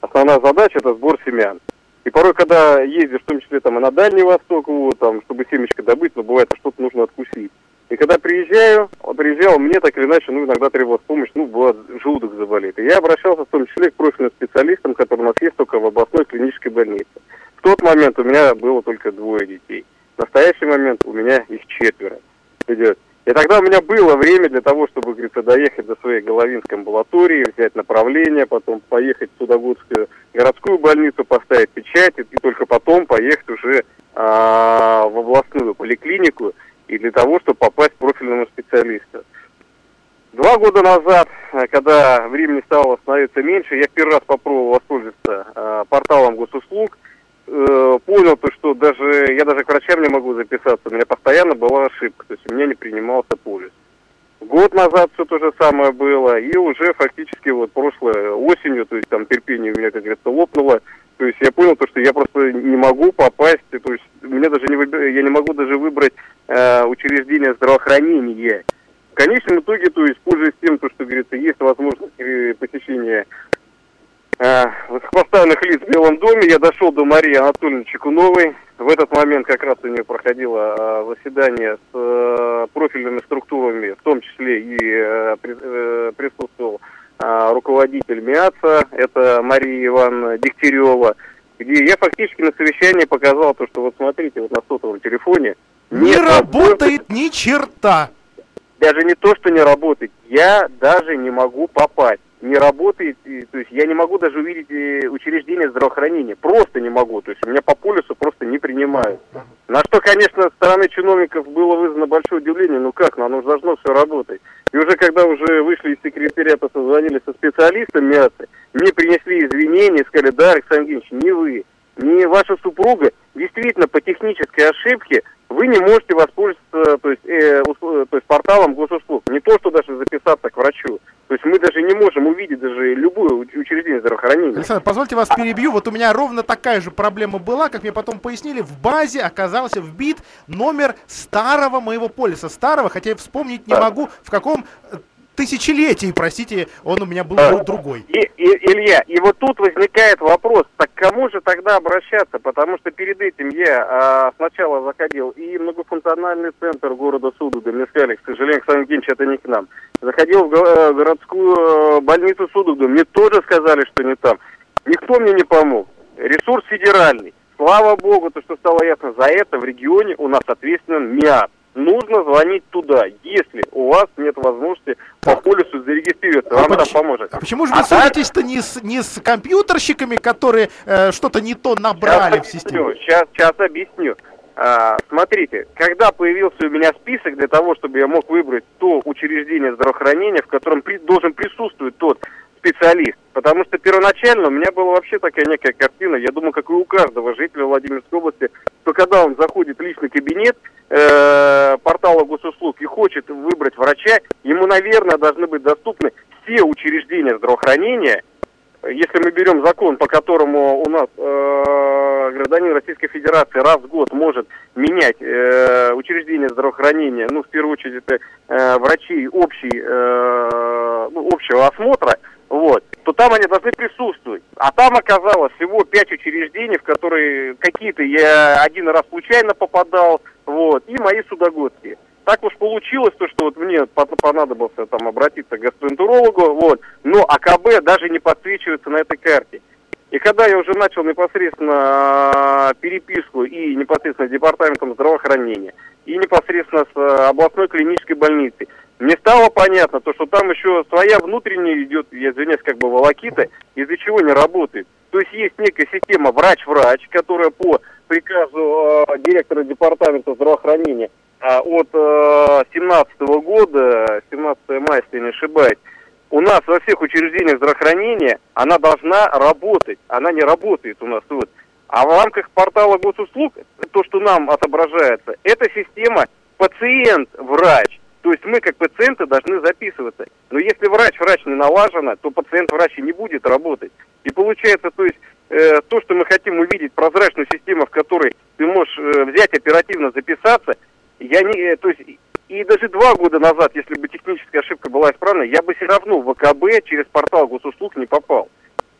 Основная задача это сбор семян. И порой, когда ездишь, в том числе там и на Дальний Восток, вот, там, чтобы семечко добыть, но бывает, что-то нужно откусить. И когда приезжаю, приезжал, мне так или иначе, ну, иногда требовалась помощь, ну, бывает, желудок заболит. И я обращался в том числе к профильным специалистам, которые у нас есть только в областной клинической больнице. В тот момент у меня было только двое детей. В настоящий момент у меня их четверо идет. И тогда у меня было время для того, чтобы, говорится, доехать до своей Головинской амбулатории, взять направление, потом поехать в Судогодскую городскую больницу, поставить печать, и, и только потом поехать уже а, в областную поликлинику, и для того, чтобы попасть к профильному специалисту. Два года назад, э, когда времени стало становиться меньше, я первый раз попробовал воспользоваться э, порталом госуслуг, э, понял то, что даже я даже к врачам не могу записаться, у меня постоянно была ошибка, то есть у меня не принимался полис. Год назад все то же самое было, и уже фактически вот прошлой осенью, то есть там терпение у меня, как говорится, лопнуло, то есть я понял то, что я просто не могу попасть, то есть мне даже не выбир... я не могу даже выбрать э, учреждение здравоохранения. В конечном итоге, то есть, пользуясь тем, то, что, говорится, есть возможность посещения э, высокопоставленных лиц в Белом доме, я дошел до Марии Анатольевны Чекуновой. В этот момент как раз у нее проходило э, заседание с э, профильными структурами, в том числе и э, при, э, присутствовал э, руководитель МИАЦа, это Мария Ивановна Дегтярева, где я фактически на совещании показал то, что вот смотрите, вот на сотовом телефоне не работает ни черта. Даже не то, что не работает, я даже не могу попасть. Не работает, и, то есть я не могу даже увидеть э, учреждение здравоохранения. Просто не могу. То есть меня по полюсу просто не принимают. На что, конечно, со стороны чиновников было вызвано большое удивление. Ну как, ну оно же должно все работать. И уже когда уже вышли из секретариата, созвонились со специалистом МИАЦи, мне принесли извинения, сказали, да, Александр Евгеньевич, не вы, не ваша супруга, действительно по технической ошибке вы не можете воспользоваться то есть, э, то есть порталом госуслуг. Не то, что даже записаться к врачу. То есть мы даже не можем увидеть даже любое учреждение здравоохранения. Александр, позвольте вас перебью. Вот у меня ровно такая же проблема была, как мне потом пояснили, в базе оказался вбит номер старого моего полиса. Старого, хотя я вспомнить не да. могу, в каком э, тысячелетий, простите, он у меня был а, другой. И, и, Илья, и вот тут возникает вопрос, так кому же тогда обращаться? Потому что перед этим я а, сначала заходил и многофункциональный центр города Судога, мне сказали, к сожалению, Александр Евгеньевич, это не к нам. Заходил в э, городскую э, больницу Судога, мне тоже сказали, что не там. Никто мне не помог. Ресурс федеральный. Слава богу, то, что стало ясно, за это в регионе у нас ответственен МИАД нужно звонить туда, если у вас нет возможности по полису зарегистрироваться, вам а там поможет. А почему же вы а ссоритесь-то не с, не с компьютерщиками, которые э, что-то не то набрали сейчас в систему? Сейчас, сейчас объясню. А, смотрите, когда появился у меня список для того, чтобы я мог выбрать то учреждение здравоохранения, в котором при, должен присутствовать тот специалист. Потому что первоначально у меня была вообще такая некая картина, я думаю, как и у каждого жителя Владимирской области, что когда он заходит в личный кабинет э, портала госуслуг и хочет выбрать врача, ему, наверное, должны быть доступны все учреждения здравоохранения, если мы берем закон, по которому у нас э, гражданин Российской Федерации раз в год может менять э, учреждение здравоохранения, ну, в первую очередь, это э, врачей общей, э, ну, общего осмотра, вот, то там они должны присутствовать. А там оказалось всего пять учреждений, в которые какие-то я один раз случайно попадал, вот, и мои судогодские. Так уж получилось, то, что вот мне понадобился там обратиться к гастроэнтерологу, вот, но АКБ даже не подсвечивается на этой карте. И когда я уже начал непосредственно а, переписку и непосредственно с департаментом здравоохранения, и непосредственно с а, областной клинической больницей, мне стало понятно, то, что там еще своя внутренняя идет, я извиняюсь, как бы волокита, из-за чего не работает. То есть есть некая система врач-врач, которая по приказу э, директора департамента здравоохранения э, от 2017 э, года, 17 мая, если не ошибаюсь, у нас во всех учреждениях здравоохранения она должна работать. Она не работает у нас вот. А в рамках портала госуслуг, то, что нам отображается, это система пациент-врач. То есть мы, как пациенты, должны записываться. Но если врач-врач не налажено, то пациент-врач и не будет работать. И получается, то есть, э, то, что мы хотим увидеть прозрачную систему, в которой ты можешь э, взять оперативно записаться, я не, э, то есть и даже два года назад, если бы техническая ошибка была исправна, я бы все равно в ВКБ через портал госуслуг не попал.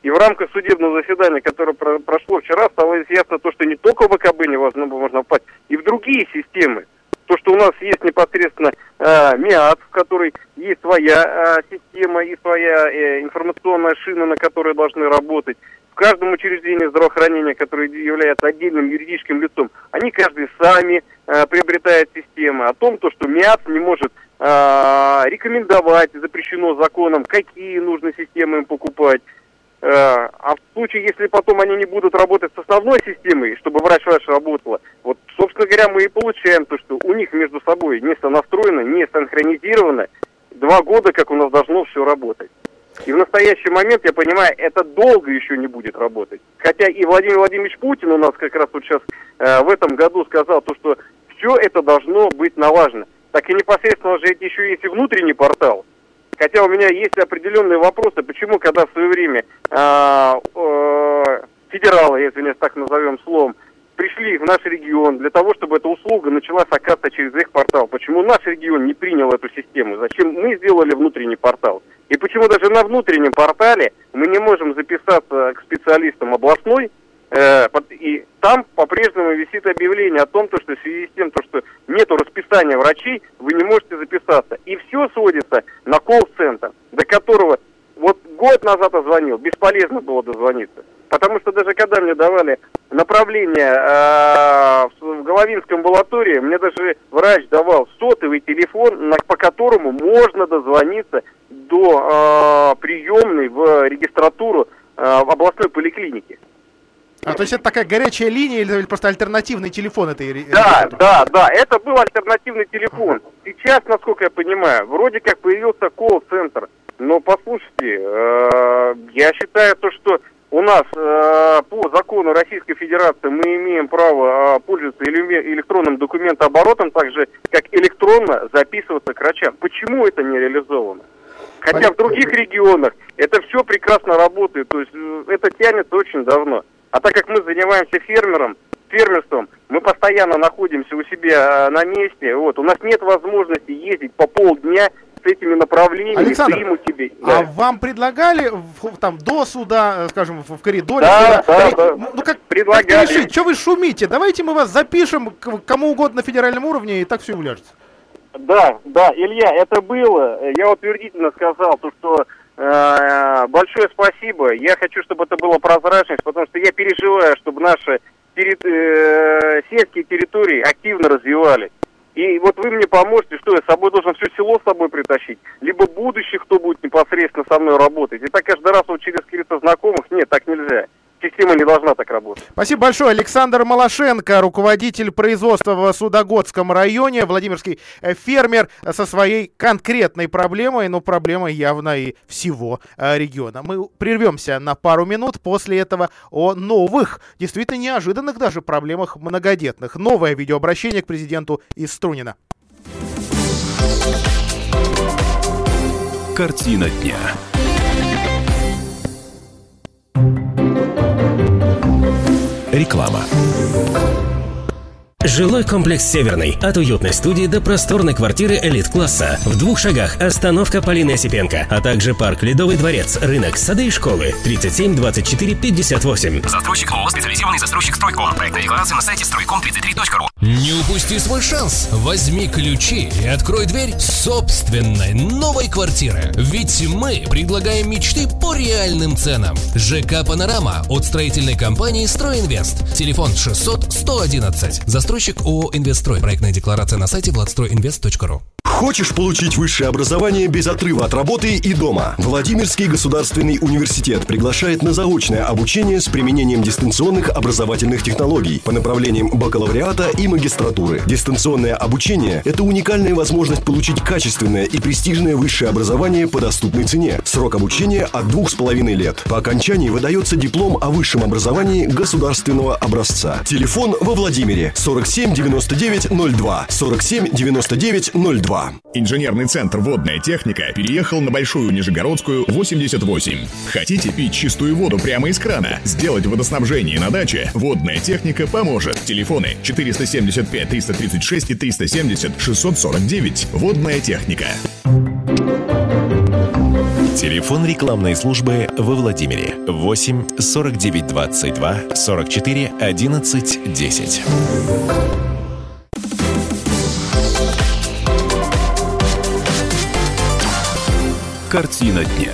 И в рамках судебного заседания, которое про прошло вчера, стало ясно то, что не только в ВКБ невозможно можно попасть, и в другие системы. То, что у нас есть непосредственно э, МИАТ, в которой есть своя э, система и своя э, информационная шина, на которой должны работать. В каждом учреждении здравоохранения, которое является отдельным юридическим лицом, они каждый сами э, приобретают системы. О том, то, что МИАТ не может э, рекомендовать, запрещено законом, какие нужно системы им покупать. Э, а в случае, если потом они не будут работать с основной системой, чтобы врач-врач работала, вот, собственно говоря, мы и получаем то, что у них между собой не сонастроено, не синхронизировано два года, как у нас должно все работать. И в настоящий момент, я понимаю, это долго еще не будет работать. Хотя и Владимир Владимирович Путин у нас как раз вот сейчас э, в этом году сказал, то, что все это должно быть налажено. Так и непосредственно же еще есть и внутренний портал, Хотя у меня есть определенные вопросы, почему, когда в свое время э, э, федералы, если так назовем словом, пришли в наш регион для того, чтобы эта услуга начала оказываться через их портал. Почему наш регион не принял эту систему? Зачем мы сделали внутренний портал? И почему даже на внутреннем портале мы не можем записаться к специалистам областной, Э, и там по-прежнему висит объявление о том, что в связи с тем, то, что нет расписания врачей, вы не можете записаться. И все сводится на колл-центр, до которого вот год назад звонил, бесполезно было дозвониться. Потому что даже когда мне давали направление э, в Головинской амбулатории, мне даже врач давал сотовый телефон, на, по которому можно дозвониться до э, приемной в регистратуру э, в областной поликлинике. А то есть это такая горячая линия или просто альтернативный телефон этой Да, да, да, это был альтернативный телефон. Сейчас, насколько я понимаю, вроде как появился колл-центр. Но послушайте, э, я считаю то, что у нас э, по закону Российской Федерации мы имеем право э, пользоваться электронным документооборотом, так же как электронно записываться к врачам. Почему это не реализовано? Хотя в других регионах это все прекрасно работает, то есть э, это тянется очень давно. А так как мы занимаемся фермером, фермерством, мы постоянно находимся у себя э, на месте, вот, у нас нет возможности ездить по полдня с этими направлениями, Александр, приму тебе. Да. А вам предлагали в, там до суда, э, скажем, в, коридоре да, суда? Да, при... да. Ну как предлагали? Как что вы шумите? Давайте мы вас запишем к кому угодно на федеральном уровне, и так все уляжется. Да, да, Илья, это было. Я утвердительно сказал, то, что Э, большое спасибо. Я хочу, чтобы это было прозрачность, потому что я переживаю, чтобы наши терри... э, сельские территории активно развивались. И вот вы мне поможете, что я с собой должен все село с собой притащить, либо будущих, кто будет непосредственно со мной работать. И так каждый раз вот через каких-то знакомых, нет, так нельзя система не должна так работать. Спасибо большое. Александр Малашенко, руководитель производства в Судогодском районе, Владимирский э, фермер со своей конкретной проблемой, но проблемой явно и всего э, региона. Мы прервемся на пару минут после этого о новых, действительно неожиданных даже проблемах многодетных. Новое видеообращение к президенту из Струнина. Картина дня. Реклама. Жилой комплекс «Северный». От уютной студии до просторной квартиры элит-класса. В двух шагах остановка Полины Осипенко, а также парк «Ледовый дворец», рынок, сады и школы. 37 24 58. Застройщик ООО «Специализированный застройщик Стройком». Проектная декларация на сайте стройком33.ру. Не упусти свой шанс. Возьми ключи и открой дверь собственной новой квартиры. Ведь мы предлагаем мечты по реальным ценам. ЖК «Панорама» от строительной компании «Стройинвест». Телефон 600 111. Застройщик Застройщик ООО «Инвестстрой». Проектная декларация на сайте владстройинвест.ру. Хочешь получить высшее образование без отрыва от работы и дома? Владимирский государственный университет приглашает на заочное обучение с применением дистанционных образовательных технологий по направлениям бакалавриата и магистратуры. Дистанционное обучение – это уникальная возможность получить качественное и престижное высшее образование по доступной цене. Срок обучения от двух с половиной лет. По окончании выдается диплом о высшем образовании государственного образца. Телефон во Владимире 47 99 02 47 99 02. рядом. Инженерный центр «Водная техника» переехал на Большую Нижегородскую, 88. Хотите пить чистую воду прямо из крана? Сделать водоснабжение на даче? «Водная техника» поможет. Телефоны 475 336 и 370 649. «Водная техника». Телефон рекламной службы во Владимире 8 49 22 44 11 10. Картина дня.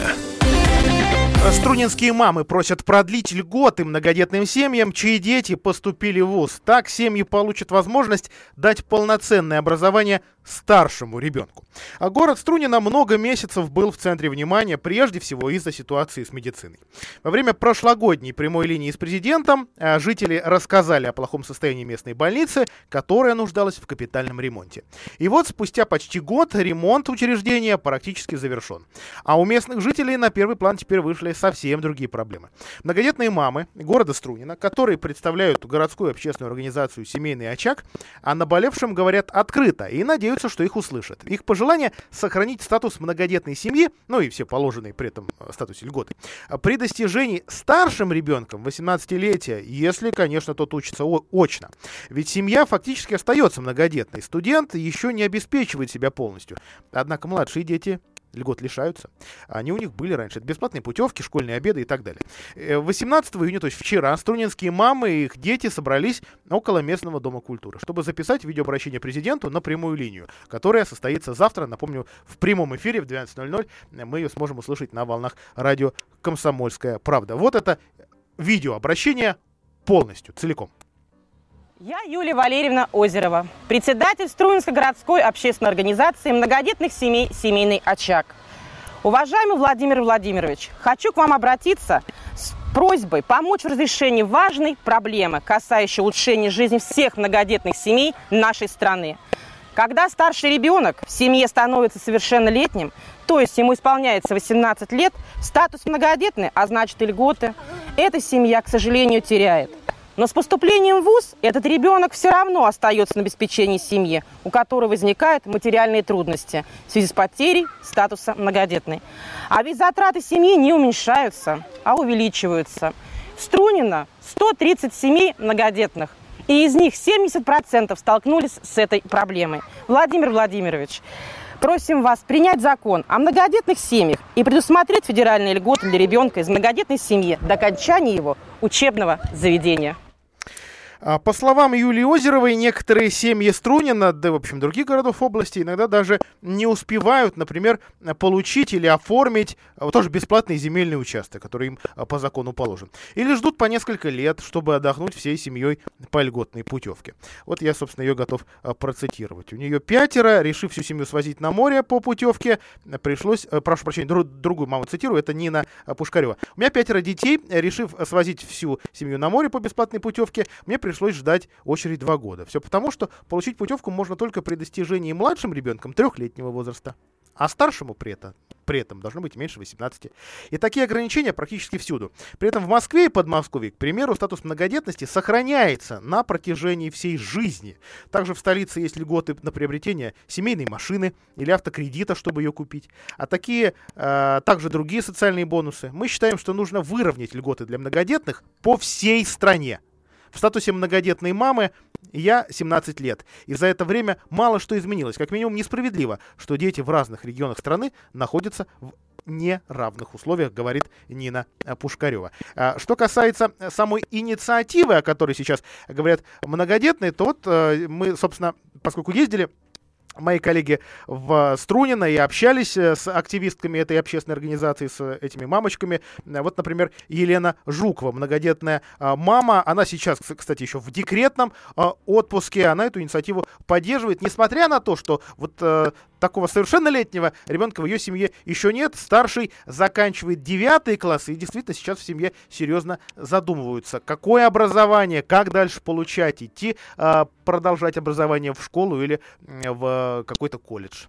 Струнинские мамы просят продлить льготы многодетным семьям, чьи дети поступили в ВУЗ. Так семьи получат возможность дать полноценное образование старшему ребенку. А город Струнино много месяцев был в центре внимания, прежде всего из-за ситуации с медициной. Во время прошлогодней прямой линии с президентом а, жители рассказали о плохом состоянии местной больницы, которая нуждалась в капитальном ремонте. И вот спустя почти год ремонт учреждения практически завершен. А у местных жителей на первый план теперь вышли совсем другие проблемы. Многодетные мамы города Струнино, которые представляют городскую общественную организацию «Семейный очаг», о наболевшем говорят открыто и надеются, что их услышат. Их пожелание сохранить статус многодетной семьи, ну и все положенные при этом э, статусе льготы, при достижении старшим ребенком 18-летия, если, конечно, тот учится очно. Ведь семья фактически остается многодетной. Студент еще не обеспечивает себя полностью. Однако младшие дети льгот лишаются. Они у них были раньше. Это бесплатные путевки, школьные обеды и так далее. 18 э, июня, то есть вчера, струнинские мамы и их дети собрались около местного Дома культуры, чтобы записать видеообращение президенту на прямую линию, которая состоится завтра, напомню, в прямом эфире в 12.00. Мы ее сможем услышать на волнах радио «Комсомольская правда». Вот это видеообращение полностью, целиком. Я Юлия Валерьевна Озерова, председатель Струинской городской общественной организации многодетных семей «Семейный очаг». Уважаемый Владимир Владимирович, хочу к вам обратиться с просьбой помочь в разрешении важной проблемы, касающей улучшения жизни всех многодетных семей нашей страны. Когда старший ребенок в семье становится совершеннолетним, то есть ему исполняется 18 лет, статус многодетный, а значит и льготы, эта семья, к сожалению, теряет. Но с поступлением в ВУЗ этот ребенок все равно остается на обеспечении семьи, у которой возникают материальные трудности в связи с потерей статуса многодетной. А ведь затраты семьи не уменьшаются, а увеличиваются. Струнина 130 семей многодетных, и из них 70% столкнулись с этой проблемой. Владимир Владимирович, просим вас принять закон о многодетных семьях и предусмотреть федеральные льготы для ребенка из многодетной семьи до окончания его учебного заведения. А, по словам Юлии Озеровой, некоторые семьи Струнина, да, в общем, других городов области, иногда даже не успевают, например, получить или оформить а, тоже бесплатный земельный участок, который им а, по закону положен. Или ждут по несколько лет, чтобы отдохнуть всей семьей по льготной путевке. Вот я, собственно, ее готов процитировать. У нее пятеро, решив всю семью свозить на море по путевке, пришлось, э, прошу прощения, друг, другую маму цитирую, это Нина Пушкарева. У меня пятеро детей, решив свозить всю семью на море по бесплатной путевке, мне пришлось ждать очередь два года. Все потому, что получить путевку можно только при достижении младшим ребенком трехлетнего возраста, а старшему при этом при этом должно быть меньше 18. И такие ограничения практически всюду. При этом в Москве и Подмосковье, к примеру, статус многодетности сохраняется на протяжении всей жизни. Также в столице есть льготы на приобретение семейной машины или автокредита, чтобы ее купить. А такие, э, также другие социальные бонусы. Мы считаем, что нужно выровнять льготы для многодетных по всей стране. В статусе многодетной мамы я 17 лет, и за это время мало что изменилось. Как минимум несправедливо, что дети в разных регионах страны находятся в неравных условиях, говорит Нина Пушкарева. А, что касается самой инициативы, о которой сейчас говорят многодетные, то вот э, мы, собственно, поскольку ездили мои коллеги в Струнино и общались э, с активистками этой общественной организации, с этими мамочками. Вот, например, Елена Жукова, многодетная мама. Она сейчас, кстати, еще в декретном отпуске. Она эту инициативу поддерживает, несмотря на то, что вот э, такого совершеннолетнего ребенка в ее семье еще нет. Старший заканчивает девятый класс, и действительно сейчас в семье серьезно задумываются, какое образование, как дальше получать, идти а, продолжать образование в школу или в какой-то колледж.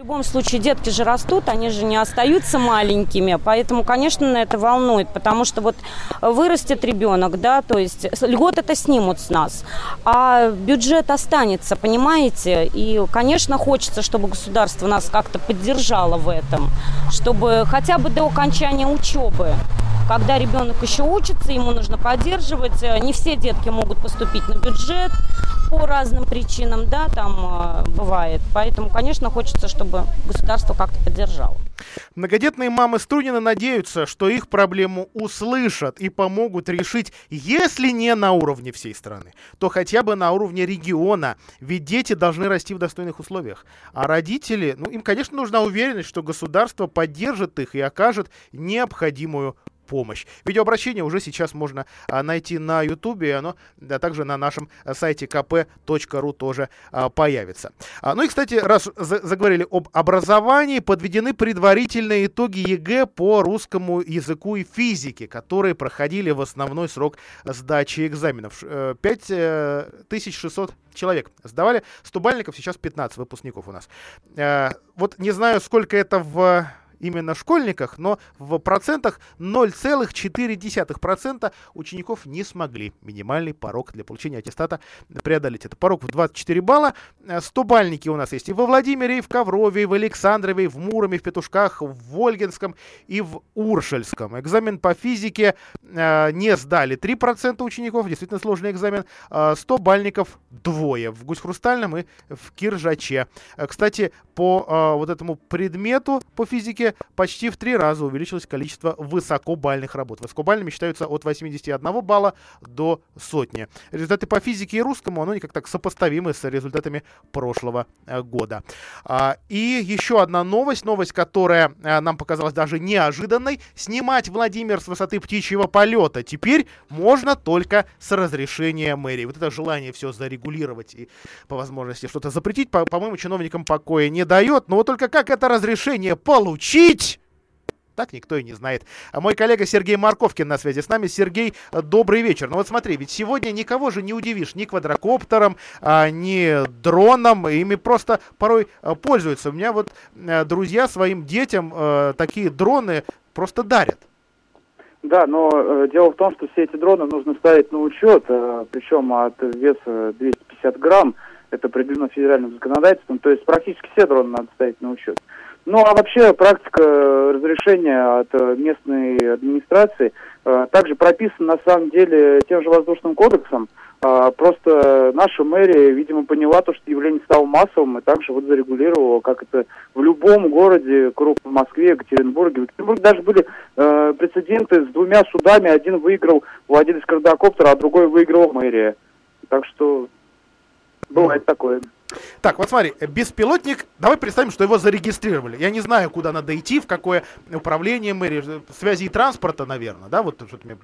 В любом случае, детки же растут, они же не остаются маленькими, поэтому, конечно, это волнует, потому что вот вырастет ребенок, да, то есть льгот это снимут с нас, а бюджет останется, понимаете, и, конечно, хочется, чтобы государство нас как-то поддержало в этом, чтобы хотя бы до окончания учебы когда ребенок еще учится, ему нужно поддерживать. Не все детки могут поступить на бюджет по разным причинам, да, там э, бывает. Поэтому, конечно, хочется, чтобы государство как-то поддержало. Многодетные мамы Струнина надеются, что их проблему услышат и помогут решить, если не на уровне всей страны, то хотя бы на уровне региона, ведь дети должны расти в достойных условиях. А родители, ну им, конечно, нужна уверенность, что государство поддержит их и окажет необходимую помощь. Видеообращение уже сейчас можно а, найти на YouTube, и оно также на нашем а, сайте kp.ru тоже а, появится. А, ну и, кстати, раз за, заговорили об образовании, подведены предварительные итоги ЕГЭ по русскому языку и физике, которые проходили в основной срок сдачи экзаменов. 5600 э, человек сдавали, 100-балльников, сейчас 15 выпускников у нас. Э, вот не знаю, сколько это в именно школьниках, но в процентах 0,4% учеников не смогли минимальный порог для получения аттестата преодолеть. Это порог в 24 балла. 100 бальники у нас есть и во Владимире, и в Коврове, и в Александрове, и в Муроме, в Петушках, в Вольгинском и в Уршельском. Экзамен по физике э, не сдали 3% учеников, действительно сложный экзамен. Э, 100 бальников двое в Гусь-Хрустальном и в Киржаче. Э, кстати, по э, вот этому предмету по физике почти в три раза увеличилось количество высокобальных работ. Высокобальными считаются от 81 балла до сотни. Результаты по физике и русскому, оно никак так сопоставимы с результатами прошлого э, года. А, и еще одна новость, новость, которая э, нам показалась даже неожиданной. Снимать Владимир с высоты птичьего полета теперь можно только с разрешения мэрии. Вот это желание все зарегулировать и по возможности что-то запретить, по- по-моему, чиновникам покоя не дает. Но вот только как это разрешение получить? Учить? Так никто и не знает. А мой коллега Сергей Марковкин на связи с нами. Сергей, добрый вечер. Ну вот смотри, ведь сегодня никого же не удивишь ни квадрокоптером, а, ни дроном. Ими просто порой а, пользуются. У меня вот а, друзья своим детям а, такие дроны просто дарят. Да, но э, дело в том, что все эти дроны нужно ставить на учет, э, причем от веса 250 грамм, это определено федеральным законодательством, то есть практически все дроны надо ставить на учет. Ну, а вообще практика разрешения от э, местной администрации э, также прописана на самом деле тем же воздушным кодексом. А, просто наша мэрия, видимо, поняла то, что явление стало массовым, и также вот зарегулировала, как это в любом городе, крупном Москве, Екатеринбурге. В Екатеринбурге даже были э, прецеденты с двумя судами. Один выиграл владелец квадрокоптера, а другой выиграл мэрия. Так что бывает такое. Так, вот смотри, беспилотник, давай представим, что его зарегистрировали. Я не знаю, куда надо идти, в какое управление мэрии, связи и транспорта, наверное, да, вот что-то мне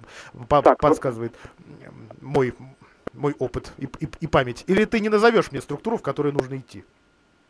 так, подсказывает вот... мой, мой опыт и, и, и память. Или ты не назовешь мне структуру, в которую нужно идти?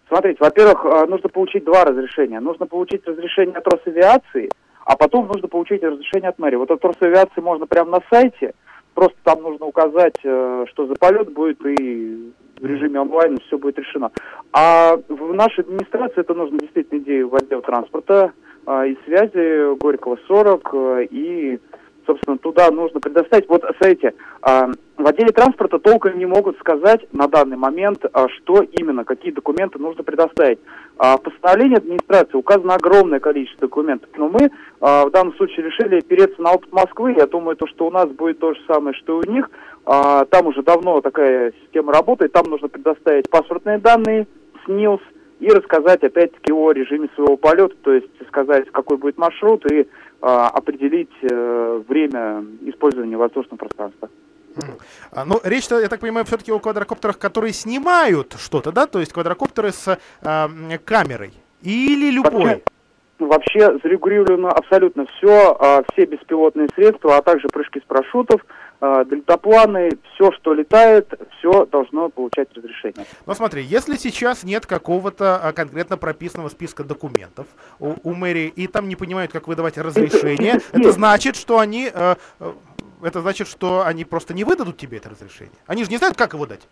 Смотрите, во-первых, э, нужно получить два разрешения. Нужно получить разрешение от Росавиации, а потом нужно получить разрешение от мэрии. Вот от Росавиации можно прямо на сайте, просто там нужно указать, э, что за полет будет и в режиме онлайн все будет решено. А в нашей администрации это нужно действительно идею в отдел транспорта а, и связи Горького 40 а, и собственно, туда нужно предоставить. Вот, смотрите, а, в отделе транспорта толком не могут сказать на данный момент, а, что именно, какие документы нужно предоставить. А, в постановлении администрации указано огромное количество документов, но мы в данном случае решили опереться на опыт Москвы. Я думаю, то, что у нас будет то же самое, что и у них. Там уже давно такая система работает, там нужно предоставить паспортные данные, СНИЛС, и рассказать опять-таки о режиме своего полета, то есть сказать, какой будет маршрут и а, определить э, время использования воздушного пространства. А, ну, речь, я так понимаю, все-таки о квадрокоптерах, которые снимают что-то, да? То есть квадрокоптеры с э, камерой. Или любой? Вообще, вообще зарегулировано абсолютно все, а, все беспилотные средства, а также прыжки с парашютов, дельтапланы, все, что летает, все должно получать разрешение. Ну смотри, если сейчас нет какого-то а, конкретно прописанного списка документов у, у мэрии, и там не понимают, как выдавать разрешение, это значит, что они... Э, э, это значит, что они просто не выдадут тебе это разрешение. Они же не знают, как его дать.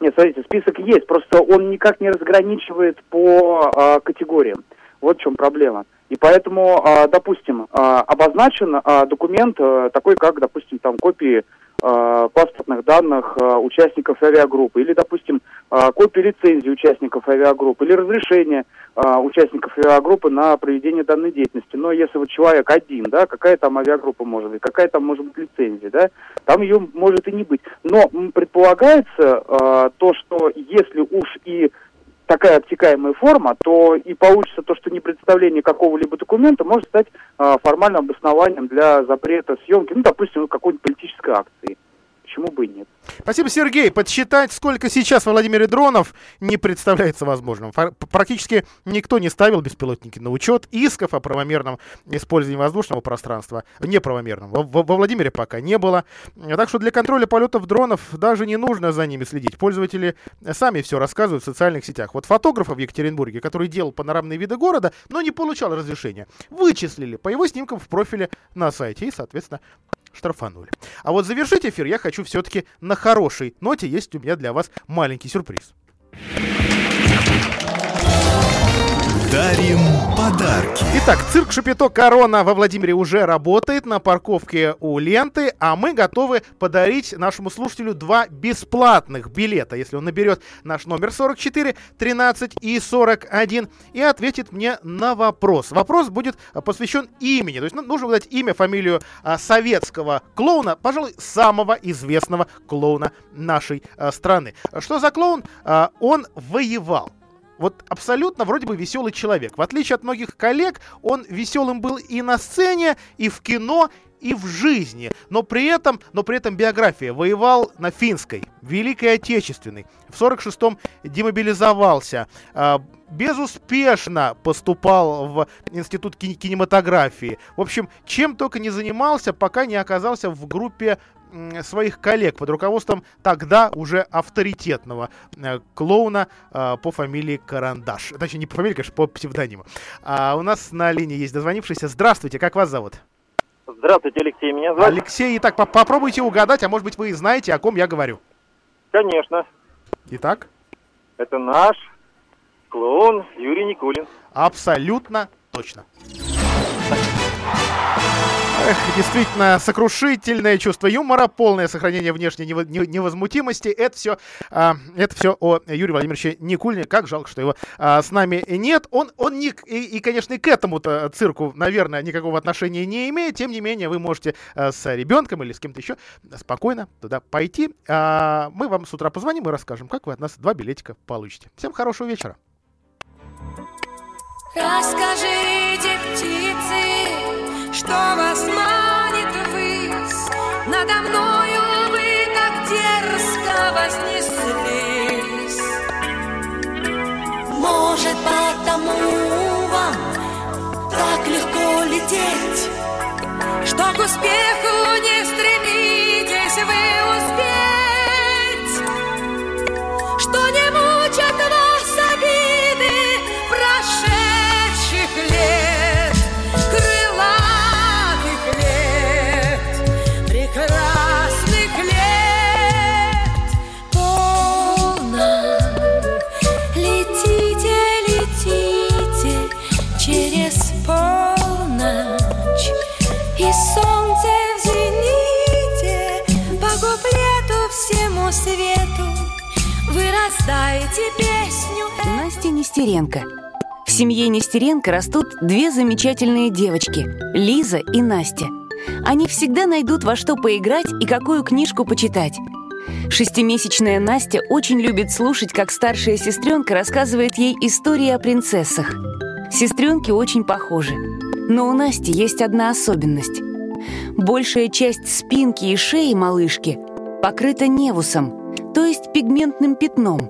Нет, смотрите, список есть, просто он никак не разграничивает по а, категориям. Вот в чем проблема. И поэтому, а, допустим, а, обозначен а, документ такой, как, допустим, там копии паспортных данных участников авиагруппы, или, допустим, копии лицензии участников авиагруппы, или разрешение участников авиагруппы на проведение данной деятельности. Но если вот человек один, да, какая там авиагруппа может быть, какая там может быть лицензия, да, там ее может и не быть. Но предполагается то, что если уж и такая обтекаемая форма, то и получится то, что непредставление какого-либо документа может стать а, формальным обоснованием для запрета съемки, ну, допустим, какой-нибудь политической акции. Почему бы и нет? Спасибо, Сергей. Подсчитать, сколько сейчас во Владимире дронов, не представляется возможным. Практически никто не ставил беспилотники на учет. Исков о правомерном использовании воздушного пространства, неправомерном, во, во- во Владимире пока не было. Так что для контроля полетов дронов даже не нужно за ними следить. Пользователи сами все рассказывают в социальных сетях. Вот фотографа в Екатеринбурге, который делал панорамные виды города, но не получал разрешения, вычислили по его снимкам в профиле на сайте и, соответственно, штрафанули. А вот завершить эфир я хочу все-таки на хорошей ноте. Есть у меня для вас маленький сюрприз. Дарим подарки. Итак, цирк Шапито Корона во Владимире уже работает на парковке у ленты, а мы готовы подарить нашему слушателю два бесплатных билета, если он наберет наш номер 44 13 и 41 и ответит мне на вопрос. Вопрос будет посвящен имени, то есть ну, нужно дать имя, фамилию а, советского клоуна, пожалуй, самого известного клоуна нашей а, страны. Что за клоун? А, он воевал вот абсолютно вроде бы веселый человек. В отличие от многих коллег, он веселым был и на сцене, и в кино, и в жизни. Но при этом, но при этом биография. Воевал на финской, Великой Отечественной. В 46-м демобилизовался. Э, безуспешно поступал в Институт кинематографии. В общем, чем только не занимался, пока не оказался в группе своих коллег под руководством тогда уже авторитетного э, клоуна э, по фамилии Карандаш. Точнее, не по фамилии, конечно, по псевдониму. А у нас на линии есть дозвонившийся. Здравствуйте, как вас зовут? Здравствуйте, Алексей, меня зовут. Алексей, итак, по попробуйте угадать, а может быть вы и знаете, о ком я говорю. Конечно. Итак? Это наш клоун Юрий Никулин. Абсолютно точно. Эх, действительно, сокрушительное чувство юмора, полное сохранение внешней невозмутимости. Это все, а, это все о Юрии Владимировиче Никульне. Как жалко, что его а, с нами нет. Он, он не, и, и, конечно, и к этому-то цирку, наверное, никакого отношения не имеет. Тем не менее, вы можете а, с ребенком или с кем-то еще спокойно туда пойти. Мы вам с утра позвоним и расскажем, как вы от нас два билетика получите. Всем хорошего вечера. Расскажите, птицы, что вас манит ввысь? Надо мною вы так дерзко вознеслись. Может, потому вам так легко лететь, Что к успеху не стремитесь вы вы растаете песню. Настя Нестеренко. В семье Нестеренко растут две замечательные девочки – Лиза и Настя. Они всегда найдут во что поиграть и какую книжку почитать. Шестимесячная Настя очень любит слушать, как старшая сестренка рассказывает ей истории о принцессах. Сестренки очень похожи. Но у Насти есть одна особенность. Большая часть спинки и шеи малышки покрыта невусом, то есть пигментным пятном.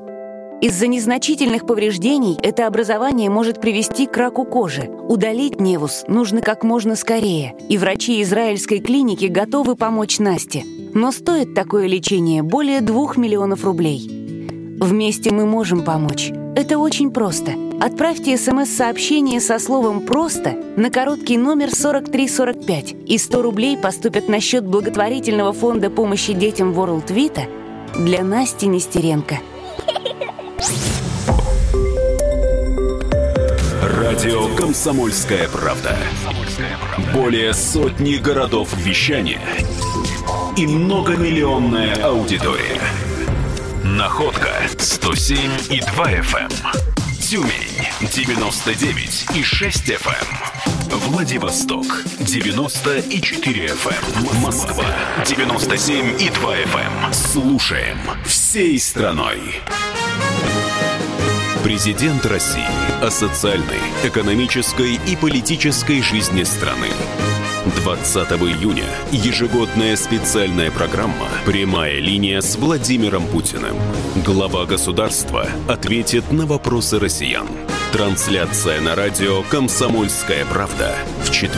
Из-за незначительных повреждений это образование может привести к раку кожи. Удалить невус нужно как можно скорее, и врачи израильской клиники готовы помочь Насте. Но стоит такое лечение более двух миллионов рублей. Вместе мы можем помочь. Это очень просто. Отправьте смс-сообщение со словом «просто» на короткий номер 4345, и 100 рублей поступят на счет благотворительного фонда помощи детям World Vita для Насти Нестеренко. Радио «Комсомольская правда». Более сотни городов вещания и многомиллионная аудитория. Находка 107 и 2 FM. Тюмень 99 и 6 FM. Владивосток 90 и 4 FM. Москва 97 и 2 FM. Слушаем всей страной. Президент России о социальной, экономической и политической жизни страны. 20 июня ежегодная специальная программа «Прямая линия» с Владимиром Путиным. Глава государства ответит на вопросы россиян. Трансляция на радио «Комсомольская правда» в четверг